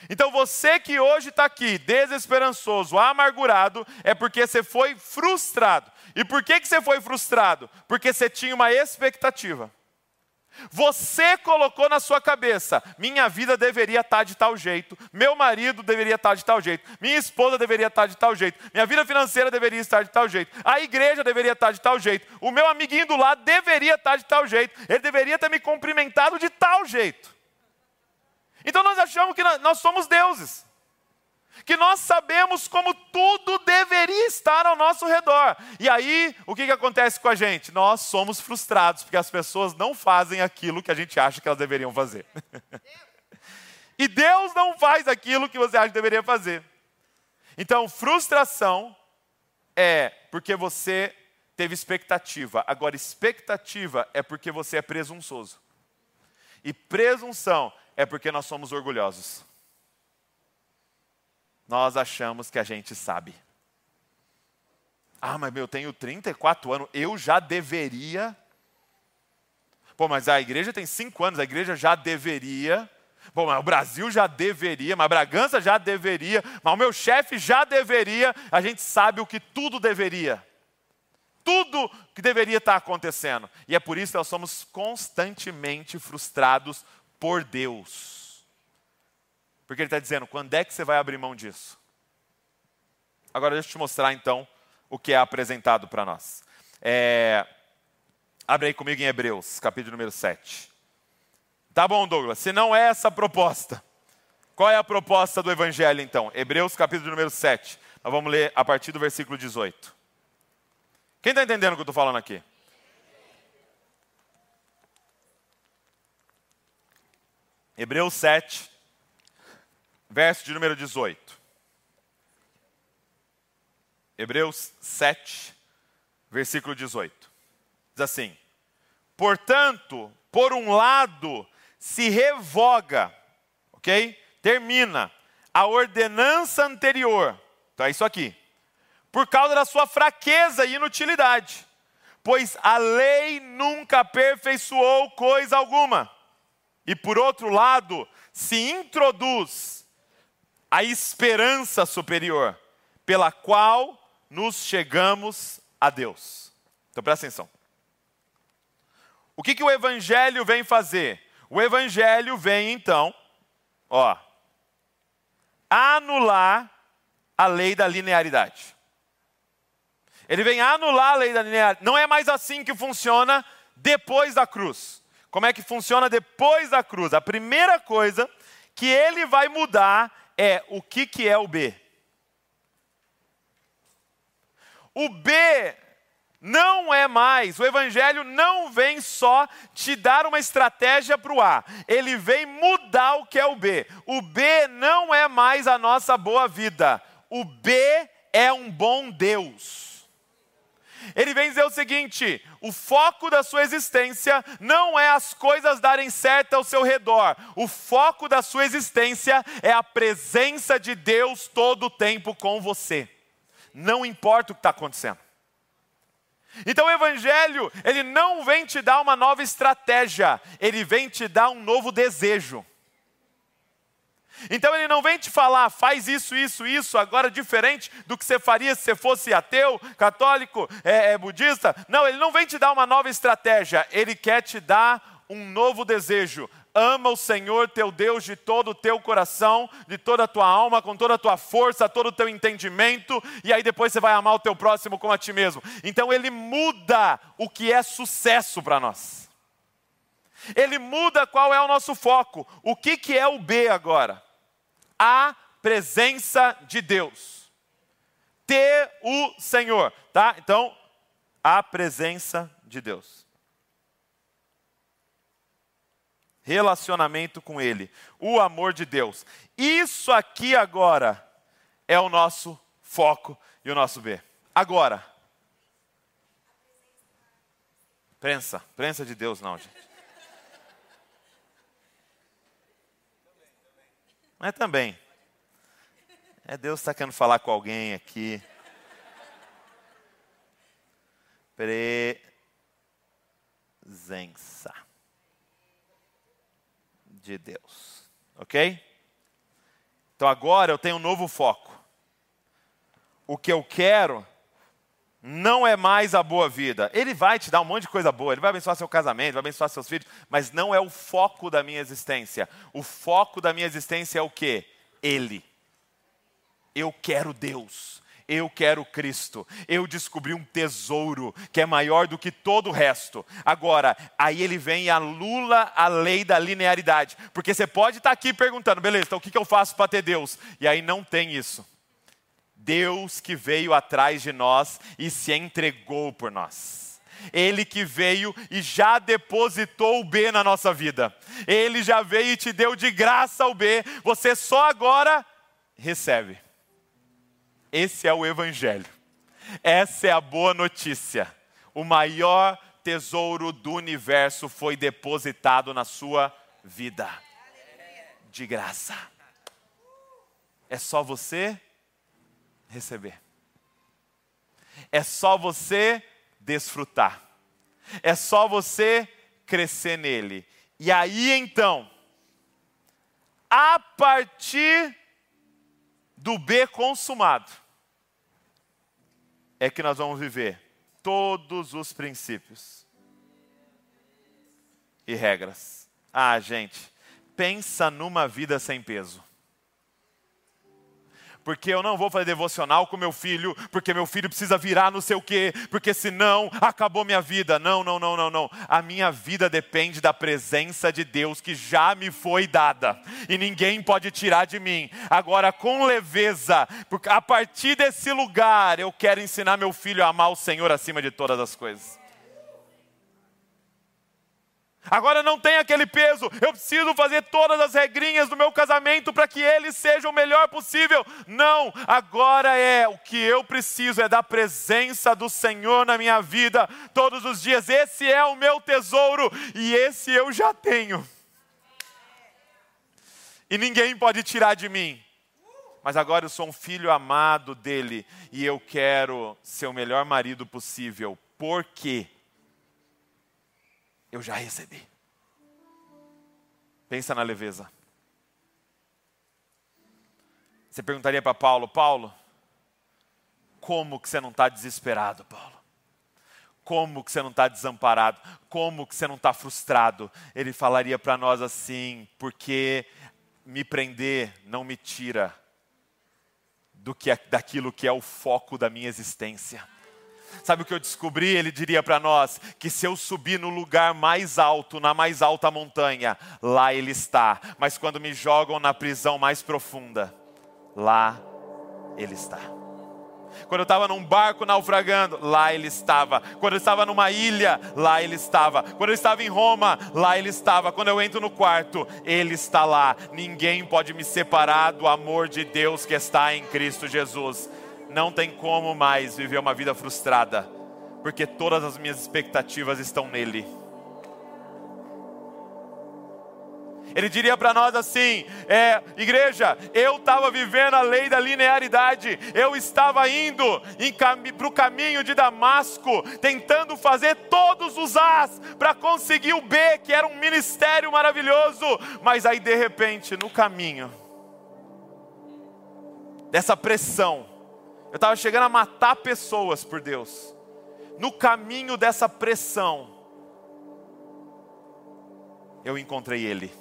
Então você que hoje está aqui, desesperançoso, amargurado, é porque você foi frustrado. E por que, que você foi frustrado? Porque você tinha uma expectativa. Você colocou na sua cabeça: minha vida deveria estar tá de tal jeito, meu marido deveria estar tá de tal jeito, minha esposa deveria estar tá de tal jeito, minha vida financeira deveria estar de tal jeito, a igreja deveria estar de tal jeito, o meu amiguinho do lado deveria estar de tal jeito, ele deveria ter me cumprimentado de tal jeito. Então nós achamos que nós somos deuses. Que nós sabemos como tudo deveria estar ao nosso redor. E aí, o que, que acontece com a gente? Nós somos frustrados, porque as pessoas não fazem aquilo que a gente acha que elas deveriam fazer. (laughs) e Deus não faz aquilo que você acha que deveria fazer. Então, frustração é porque você teve expectativa. Agora, expectativa é porque você é presunçoso. E presunção é porque nós somos orgulhosos. Nós achamos que a gente sabe. Ah, mas meu, eu tenho 34 anos, eu já deveria. Pô, mas a igreja tem 5 anos, a igreja já deveria. Bom, mas o Brasil já deveria, mas Bragança já deveria, mas o meu chefe já deveria. A gente sabe o que tudo deveria. Tudo que deveria estar acontecendo. E é por isso que nós somos constantemente frustrados por Deus. Porque Ele está dizendo: quando é que você vai abrir mão disso? Agora deixa eu te mostrar então o que é apresentado para nós. É... Abre aí comigo em Hebreus, capítulo número 7. Tá bom, Douglas, se não é essa a proposta, qual é a proposta do Evangelho então? Hebreus capítulo número 7. Nós vamos ler a partir do versículo 18. Quem está entendendo o que eu estou falando aqui? Hebreus 7, verso de número 18. Hebreus 7, versículo 18. Diz assim: Portanto, por um lado, se revoga, ok? Termina a ordenança anterior. Então é isso aqui. Por causa da sua fraqueza e inutilidade. Pois a lei nunca aperfeiçoou coisa alguma. E por outro lado, se introduz a esperança superior, pela qual nos chegamos a Deus. Então presta atenção. O que, que o Evangelho vem fazer? O evangelho vem então, ó, anular a lei da linearidade. Ele vem anular a lei da linearidade. Não é mais assim que funciona depois da cruz. Como é que funciona depois da cruz? A primeira coisa que ele vai mudar é o que, que é o B. O B não é mais, o Evangelho não vem só te dar uma estratégia para o A, ele vem mudar o que é o B. O B não é mais a nossa boa vida, o B é um bom Deus. Ele vem dizer o seguinte: o foco da sua existência não é as coisas darem certo ao seu redor, o foco da sua existência é a presença de Deus todo o tempo com você, não importa o que está acontecendo. Então o evangelho, ele não vem te dar uma nova estratégia, ele vem te dar um novo desejo. Então ele não vem te falar, faz isso, isso, isso, agora diferente do que você faria se você fosse ateu, católico, é, é, budista. Não, ele não vem te dar uma nova estratégia, ele quer te dar um novo desejo. Ama o Senhor teu Deus de todo o teu coração, de toda a tua alma, com toda a tua força, todo o teu entendimento, e aí depois você vai amar o teu próximo como a ti mesmo. Então ele muda o que é sucesso para nós. Ele muda qual é o nosso foco. O que, que é o B agora? A presença de Deus. Ter o Senhor, tá? Então, a presença de Deus. relacionamento com Ele, o amor de Deus. Isso aqui agora é o nosso foco e o nosso ver. Agora, prensa, prensa de Deus não, gente. Mas também, é Deus está querendo falar com alguém aqui. Presença de Deus. Ok? Então agora eu tenho um novo foco. O que eu quero não é mais a boa vida. Ele vai te dar um monte de coisa boa, ele vai abençoar seu casamento, vai abençoar seus filhos, mas não é o foco da minha existência. O foco da minha existência é o que? Ele. Eu quero Deus. Eu quero Cristo. Eu descobri um tesouro que é maior do que todo o resto. Agora, aí ele vem e anula a lei da linearidade. Porque você pode estar aqui perguntando, beleza, então o que eu faço para ter Deus? E aí não tem isso. Deus que veio atrás de nós e se entregou por nós. Ele que veio e já depositou o B na nossa vida. Ele já veio e te deu de graça o B. Você só agora recebe. Esse é o Evangelho. Essa é a boa notícia. o maior tesouro do universo foi depositado na sua vida. De graça. É só você receber. É só você desfrutar. É só você crescer nele. E aí então, a partir do B consumado, é que nós vamos viver todos os princípios e regras. Ah, gente, pensa numa vida sem peso porque eu não vou fazer devocional com meu filho, porque meu filho precisa virar não sei o quê, porque senão acabou minha vida. Não, não, não, não, não. A minha vida depende da presença de Deus que já me foi dada e ninguém pode tirar de mim. Agora, com leveza, porque a partir desse lugar eu quero ensinar meu filho a amar o Senhor acima de todas as coisas. Agora não tem aquele peso, eu preciso fazer todas as regrinhas do meu casamento para que ele seja o melhor possível. Não, agora é o que eu preciso é da presença do Senhor na minha vida todos os dias. Esse é o meu tesouro e esse eu já tenho. E ninguém pode tirar de mim. Mas agora eu sou um filho amado dele e eu quero ser o melhor marido possível. Por quê? Eu já recebi. Pensa na leveza. Você perguntaria para Paulo, Paulo, como que você não está desesperado, Paulo? Como que você não está desamparado? Como que você não está frustrado? Ele falaria para nós assim, porque me prender não me tira do que é, daquilo que é o foco da minha existência. Sabe o que eu descobri? Ele diria para nós que se eu subir no lugar mais alto, na mais alta montanha, lá ele está. Mas quando me jogam na prisão mais profunda, lá ele está. Quando eu estava num barco naufragando, lá ele estava. Quando eu estava numa ilha, lá ele estava. Quando eu estava em Roma, lá ele estava. Quando eu entro no quarto, ele está lá. Ninguém pode me separar do amor de Deus que está em Cristo Jesus não tem como mais viver uma vida frustrada, porque todas as minhas expectativas estão nele. Ele diria para nós assim: é, igreja, eu estava vivendo a lei da linearidade, eu estava indo para o caminho de Damasco, tentando fazer todos os As para conseguir o B, que era um ministério maravilhoso, mas aí de repente, no caminho dessa pressão, eu estava chegando a matar pessoas por Deus. No caminho dessa pressão, eu encontrei Ele.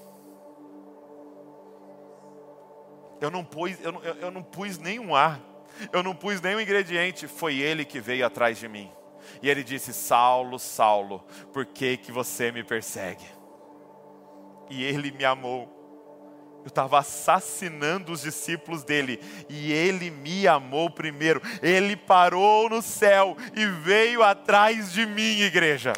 Eu não pus, eu, eu, eu não pus nenhum ar, eu não pus nenhum ingrediente, foi Ele que veio atrás de mim. E ele disse: Saulo, Saulo, por que, que você me persegue? E ele me amou eu estava assassinando os discípulos dele e ele me amou primeiro. Ele parou no céu e veio atrás de mim, igreja.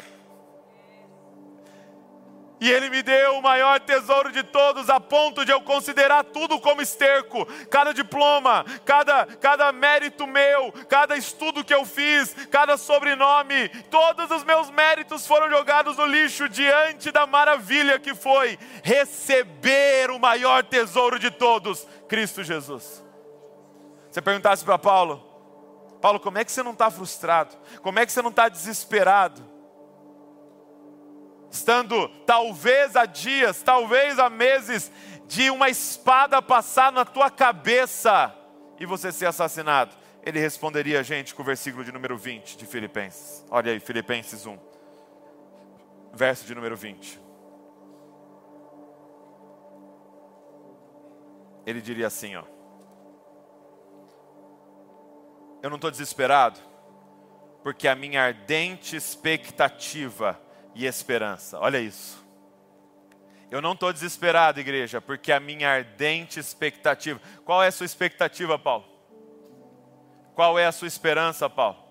E Ele me deu o maior tesouro de todos, a ponto de eu considerar tudo como esterco. Cada diploma, cada, cada mérito meu, cada estudo que eu fiz, cada sobrenome, todos os meus méritos foram jogados no lixo diante da maravilha que foi receber o maior tesouro de todos, Cristo Jesus. Você perguntasse para Paulo, Paulo, como é que você não está frustrado? Como é que você não está desesperado? Estando talvez há dias, talvez há meses, de uma espada passar na tua cabeça e você ser assassinado? Ele responderia, gente, com o versículo de número 20 de Filipenses. Olha aí, Filipenses 1, verso de número 20. Ele diria assim, ó. Eu não estou desesperado, porque a minha ardente expectativa e esperança. Olha isso. Eu não estou desesperado, igreja, porque a minha ardente expectativa. Qual é a sua expectativa, Paulo? Qual é a sua esperança, Paulo?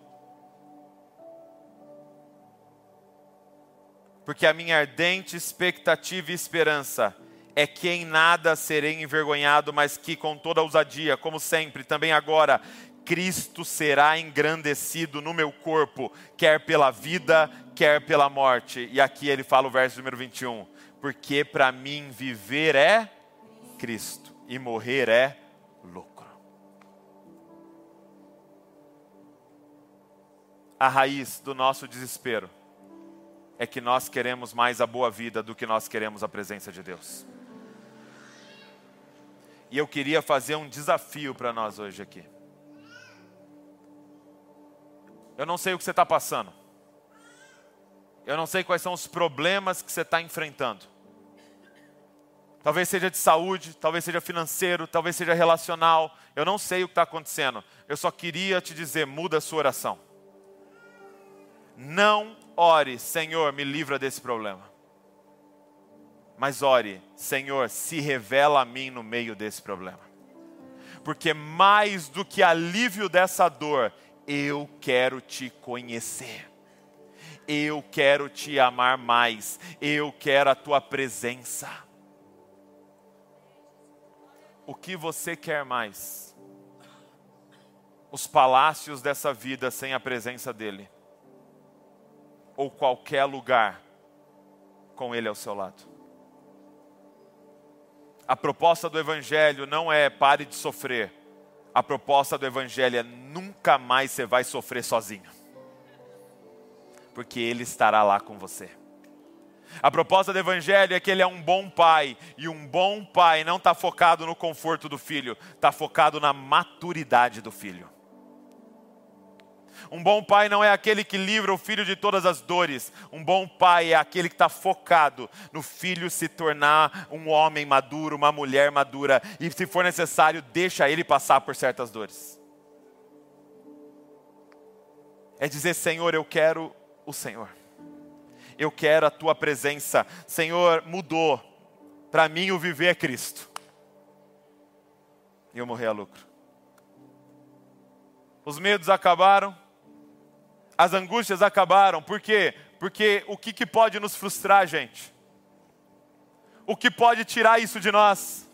Porque a minha ardente expectativa e esperança é que em nada serei envergonhado, mas que com toda ousadia, como sempre, também agora, Cristo será engrandecido no meu corpo, quer pela vida, quer pela morte. E aqui ele fala o verso número 21. Porque para mim viver é Cristo e morrer é lucro. A raiz do nosso desespero é que nós queremos mais a boa vida do que nós queremos a presença de Deus. E eu queria fazer um desafio para nós hoje aqui. Eu não sei o que você está passando. Eu não sei quais são os problemas que você está enfrentando. Talvez seja de saúde, talvez seja financeiro, talvez seja relacional. Eu não sei o que está acontecendo. Eu só queria te dizer: muda a sua oração. Não ore, Senhor, me livra desse problema. Mas ore, Senhor, se revela a mim no meio desse problema. Porque mais do que alívio dessa dor, eu quero te conhecer. Eu quero te amar mais. Eu quero a tua presença. O que você quer mais? Os palácios dessa vida sem a presença dEle? Ou qualquer lugar com Ele ao seu lado? A proposta do Evangelho não é pare de sofrer a proposta do Evangelho é nunca mais você vai sofrer sozinho, porque Ele estará lá com você. A proposta do Evangelho é que Ele é um bom pai, e um bom pai não está focado no conforto do filho, está focado na maturidade do filho. Um bom pai não é aquele que livra o filho de todas as dores. Um bom pai é aquele que está focado no filho se tornar um homem maduro, uma mulher madura. E se for necessário, deixa ele passar por certas dores. É dizer, Senhor, eu quero o Senhor. Eu quero a tua presença. Senhor, mudou. Para mim, o viver é Cristo. E eu morrer a lucro. Os medos acabaram as angústias acabaram. Por quê? Porque o que, que pode nos frustrar, gente? O que pode tirar isso de nós?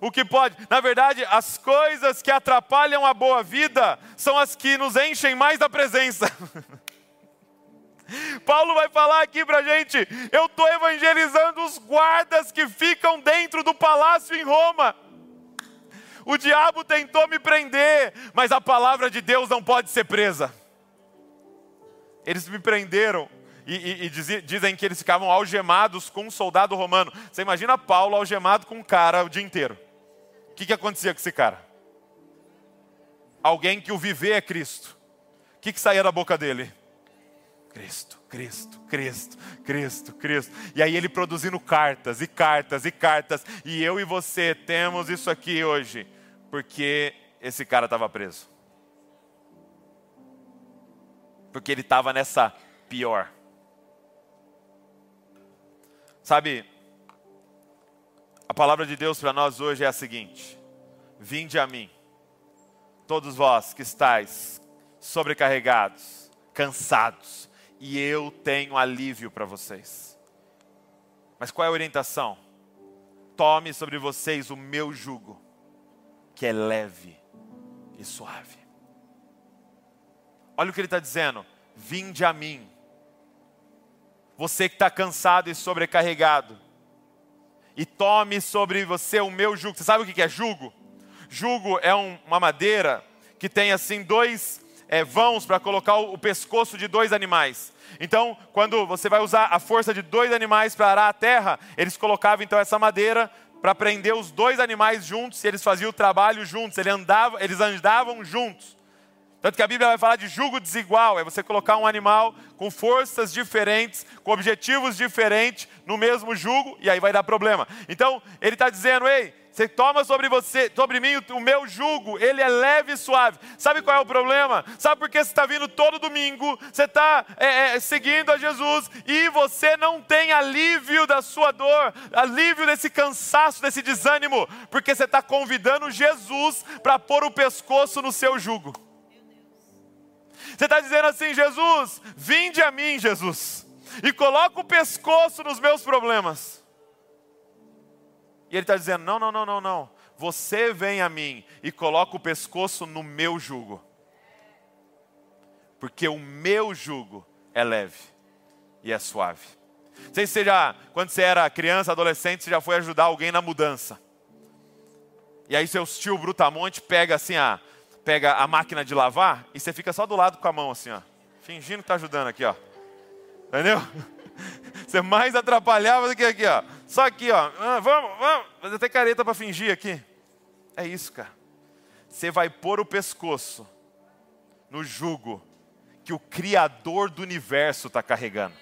O que pode, na verdade, as coisas que atrapalham a boa vida são as que nos enchem mais da presença. (laughs) Paulo vai falar aqui para gente: eu estou evangelizando os guardas que ficam dentro do palácio em Roma. O diabo tentou me prender, mas a palavra de Deus não pode ser presa. Eles me prenderam e, e, e dizem, dizem que eles ficavam algemados com um soldado romano. Você imagina Paulo algemado com um cara o dia inteiro. O que, que acontecia com esse cara? Alguém que o viver é Cristo. O que, que saía da boca dele? Cristo, Cristo, Cristo, Cristo, Cristo. E aí ele produzindo cartas e cartas e cartas. E eu e você temos isso aqui hoje, porque esse cara estava preso porque ele estava nessa pior. Sabe, a palavra de Deus para nós hoje é a seguinte: Vinde a mim, todos vós que estáis sobrecarregados, cansados, e eu tenho alívio para vocês. Mas qual é a orientação? Tome sobre vocês o meu jugo, que é leve e suave. Olha o que ele está dizendo: vinde a mim. Você que está cansado e sobrecarregado, e tome sobre você o meu jugo. Você sabe o que é jugo? Jugo é um, uma madeira que tem assim dois é, vãos para colocar o, o pescoço de dois animais. Então, quando você vai usar a força de dois animais para arar a terra, eles colocavam então essa madeira para prender os dois animais juntos, e eles faziam o trabalho juntos, eles andavam, eles andavam juntos. Tanto que a Bíblia vai falar de jugo desigual, é você colocar um animal com forças diferentes, com objetivos diferentes no mesmo jugo, e aí vai dar problema. Então, ele está dizendo, ei, você toma sobre você, sobre mim o meu jugo, ele é leve e suave. Sabe qual é o problema? Sabe por que você está vindo todo domingo, você está é, é, seguindo a Jesus e você não tem alívio da sua dor, alívio desse cansaço, desse desânimo, porque você está convidando Jesus para pôr o pescoço no seu jugo. Você está dizendo assim, Jesus, vinde a mim, Jesus, e coloca o pescoço nos meus problemas. E ele está dizendo: não, não, não, não, não. você vem a mim e coloca o pescoço no meu jugo. Porque o meu jugo é leve e é suave. Não sei se você já, quando você era criança, adolescente, você já foi ajudar alguém na mudança. E aí seu tio brutamonte pega assim a, pega a máquina de lavar e você fica só do lado com a mão assim, ó, fingindo que está ajudando aqui, ó. Entendeu? (laughs) Você mais atrapalhava do que aqui, ó. Só aqui, ó. Ah, vamos, vamos. Fazer até careta para fingir aqui. É isso, cara. Você vai pôr o pescoço no jugo que o Criador do universo está carregando.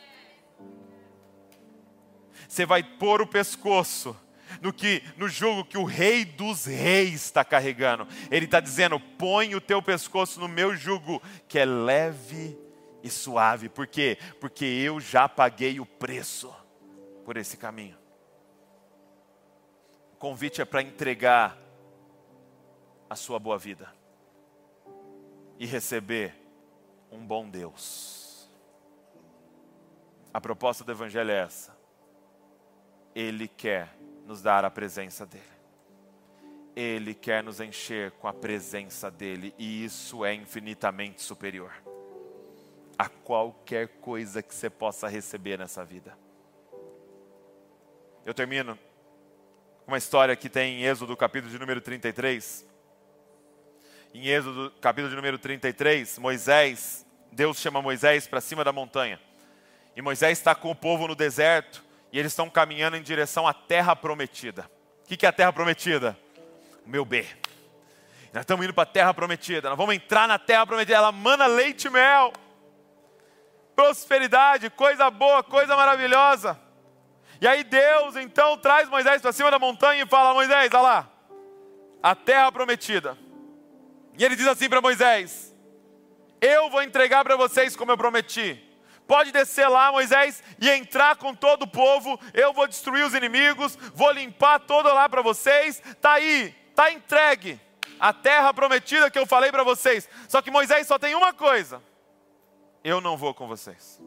Você vai pôr o pescoço no que no jugo que o Rei dos Reis está carregando. Ele está dizendo: põe o teu pescoço no meu jugo, que é leve e suave. Por quê? Porque eu já paguei o preço por esse caminho. O convite é para entregar a sua boa vida e receber um bom Deus. A proposta do Evangelho é essa. Ele quer nos dar a presença dEle. Ele quer nos encher com a presença dEle e isso é infinitamente superior a qualquer coisa que você possa receber nessa vida. Eu termino com uma história que tem em Êxodo, capítulo de número 33 em Êxodo, capítulo de número 33, Moisés, Deus chama Moisés para cima da montanha. E Moisés está com o povo no deserto e eles estão caminhando em direção à terra prometida. O que é a terra prometida? O meu bem. Nós estamos indo para a terra prometida. Nós vamos entrar na terra prometida. Ela mana leite e mel. Prosperidade, coisa boa, coisa maravilhosa. E aí Deus então traz Moisés para cima da montanha e fala: Moisés, olha lá, a terra prometida. E ele diz assim para Moisés: Eu vou entregar para vocês como eu prometi. Pode descer lá, Moisés, e entrar com todo o povo. Eu vou destruir os inimigos, vou limpar todo lá para vocês. Tá aí, tá entregue a terra prometida que eu falei para vocês. Só que Moisés só tem uma coisa: eu não vou com vocês.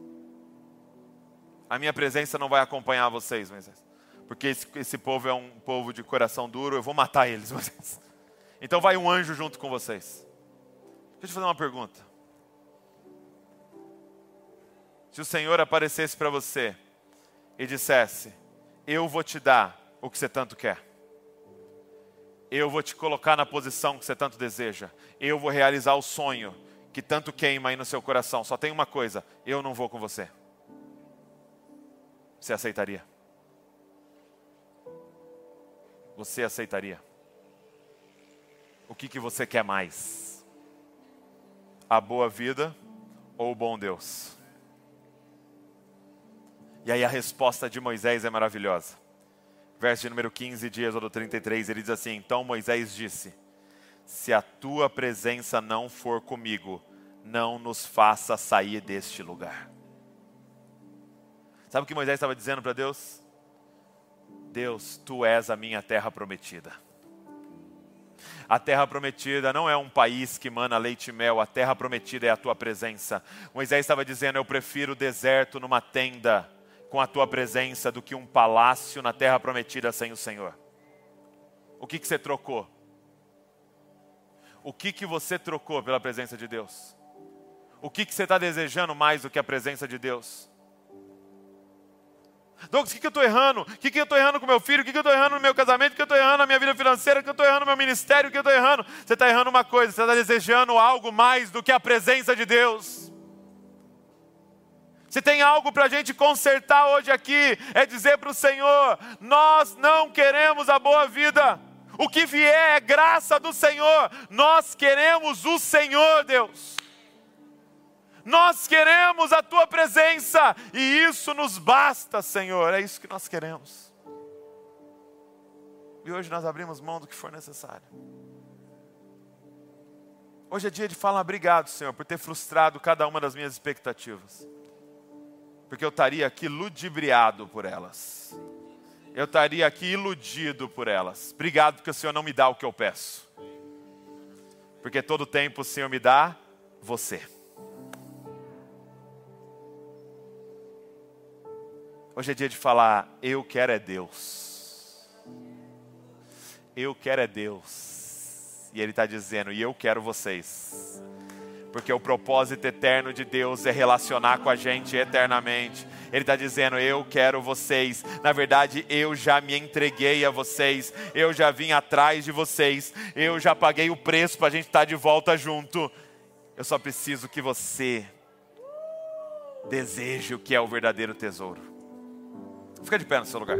A minha presença não vai acompanhar vocês, Moisés, porque esse, esse povo é um povo de coração duro. Eu vou matar eles, (laughs) Moisés. Então vai um anjo junto com vocês. Deixa eu te fazer uma pergunta. Se o Senhor aparecesse para você e dissesse: Eu vou te dar o que você tanto quer. Eu vou te colocar na posição que você tanto deseja. Eu vou realizar o sonho que tanto queima aí no seu coração. Só tem uma coisa: eu não vou com você. Você aceitaria? Você aceitaria? O que, que você quer mais? A boa vida ou o bom Deus? E aí a resposta de Moisés é maravilhosa. Verso de número 15 de Êxodo 33, ele diz assim: Então Moisés disse: Se a tua presença não for comigo, não nos faça sair deste lugar. Sabe o que Moisés estava dizendo para Deus? Deus, tu és a minha terra prometida. A terra prometida não é um país que mana leite e mel, a terra prometida é a tua presença. Moisés estava dizendo: Eu prefiro o deserto numa tenda com a tua presença do que um palácio na terra prometida sem o Senhor. O que, que você trocou? O que, que você trocou pela presença de Deus? O que, que você está desejando mais do que a presença de Deus? Douglas, o que, que eu estou errando? O que, que eu estou errando com meu filho? O que, que eu estou errando no meu casamento? O que eu estou errando na minha vida financeira? O que eu estou errando no meu ministério? O que eu estou errando? Você está errando uma coisa, você está desejando algo mais do que a presença de Deus. Se tem algo para a gente consertar hoje aqui, é dizer para o Senhor: nós não queremos a boa vida, o que vier é graça do Senhor, nós queremos o Senhor, Deus. Nós queremos a tua presença e isso nos basta, Senhor. É isso que nós queremos. E hoje nós abrimos mão do que for necessário. Hoje é dia de falar obrigado, Senhor, por ter frustrado cada uma das minhas expectativas. Porque eu estaria aqui ludibriado por elas. Eu estaria aqui iludido por elas. Obrigado porque o Senhor não me dá o que eu peço. Porque todo tempo o Senhor me dá você. Hoje é dia de falar: eu quero é Deus. eu quero é Deus. E Ele está dizendo, e eu quero vocês. Porque o propósito eterno de Deus é relacionar com a gente eternamente. Ele está dizendo: Eu quero vocês. Na verdade, eu já me entreguei a vocês. Eu já vim atrás de vocês. Eu já paguei o preço para a gente estar tá de volta junto. Eu só preciso que você deseje o que é o verdadeiro tesouro. Fica de pé no seu lugar.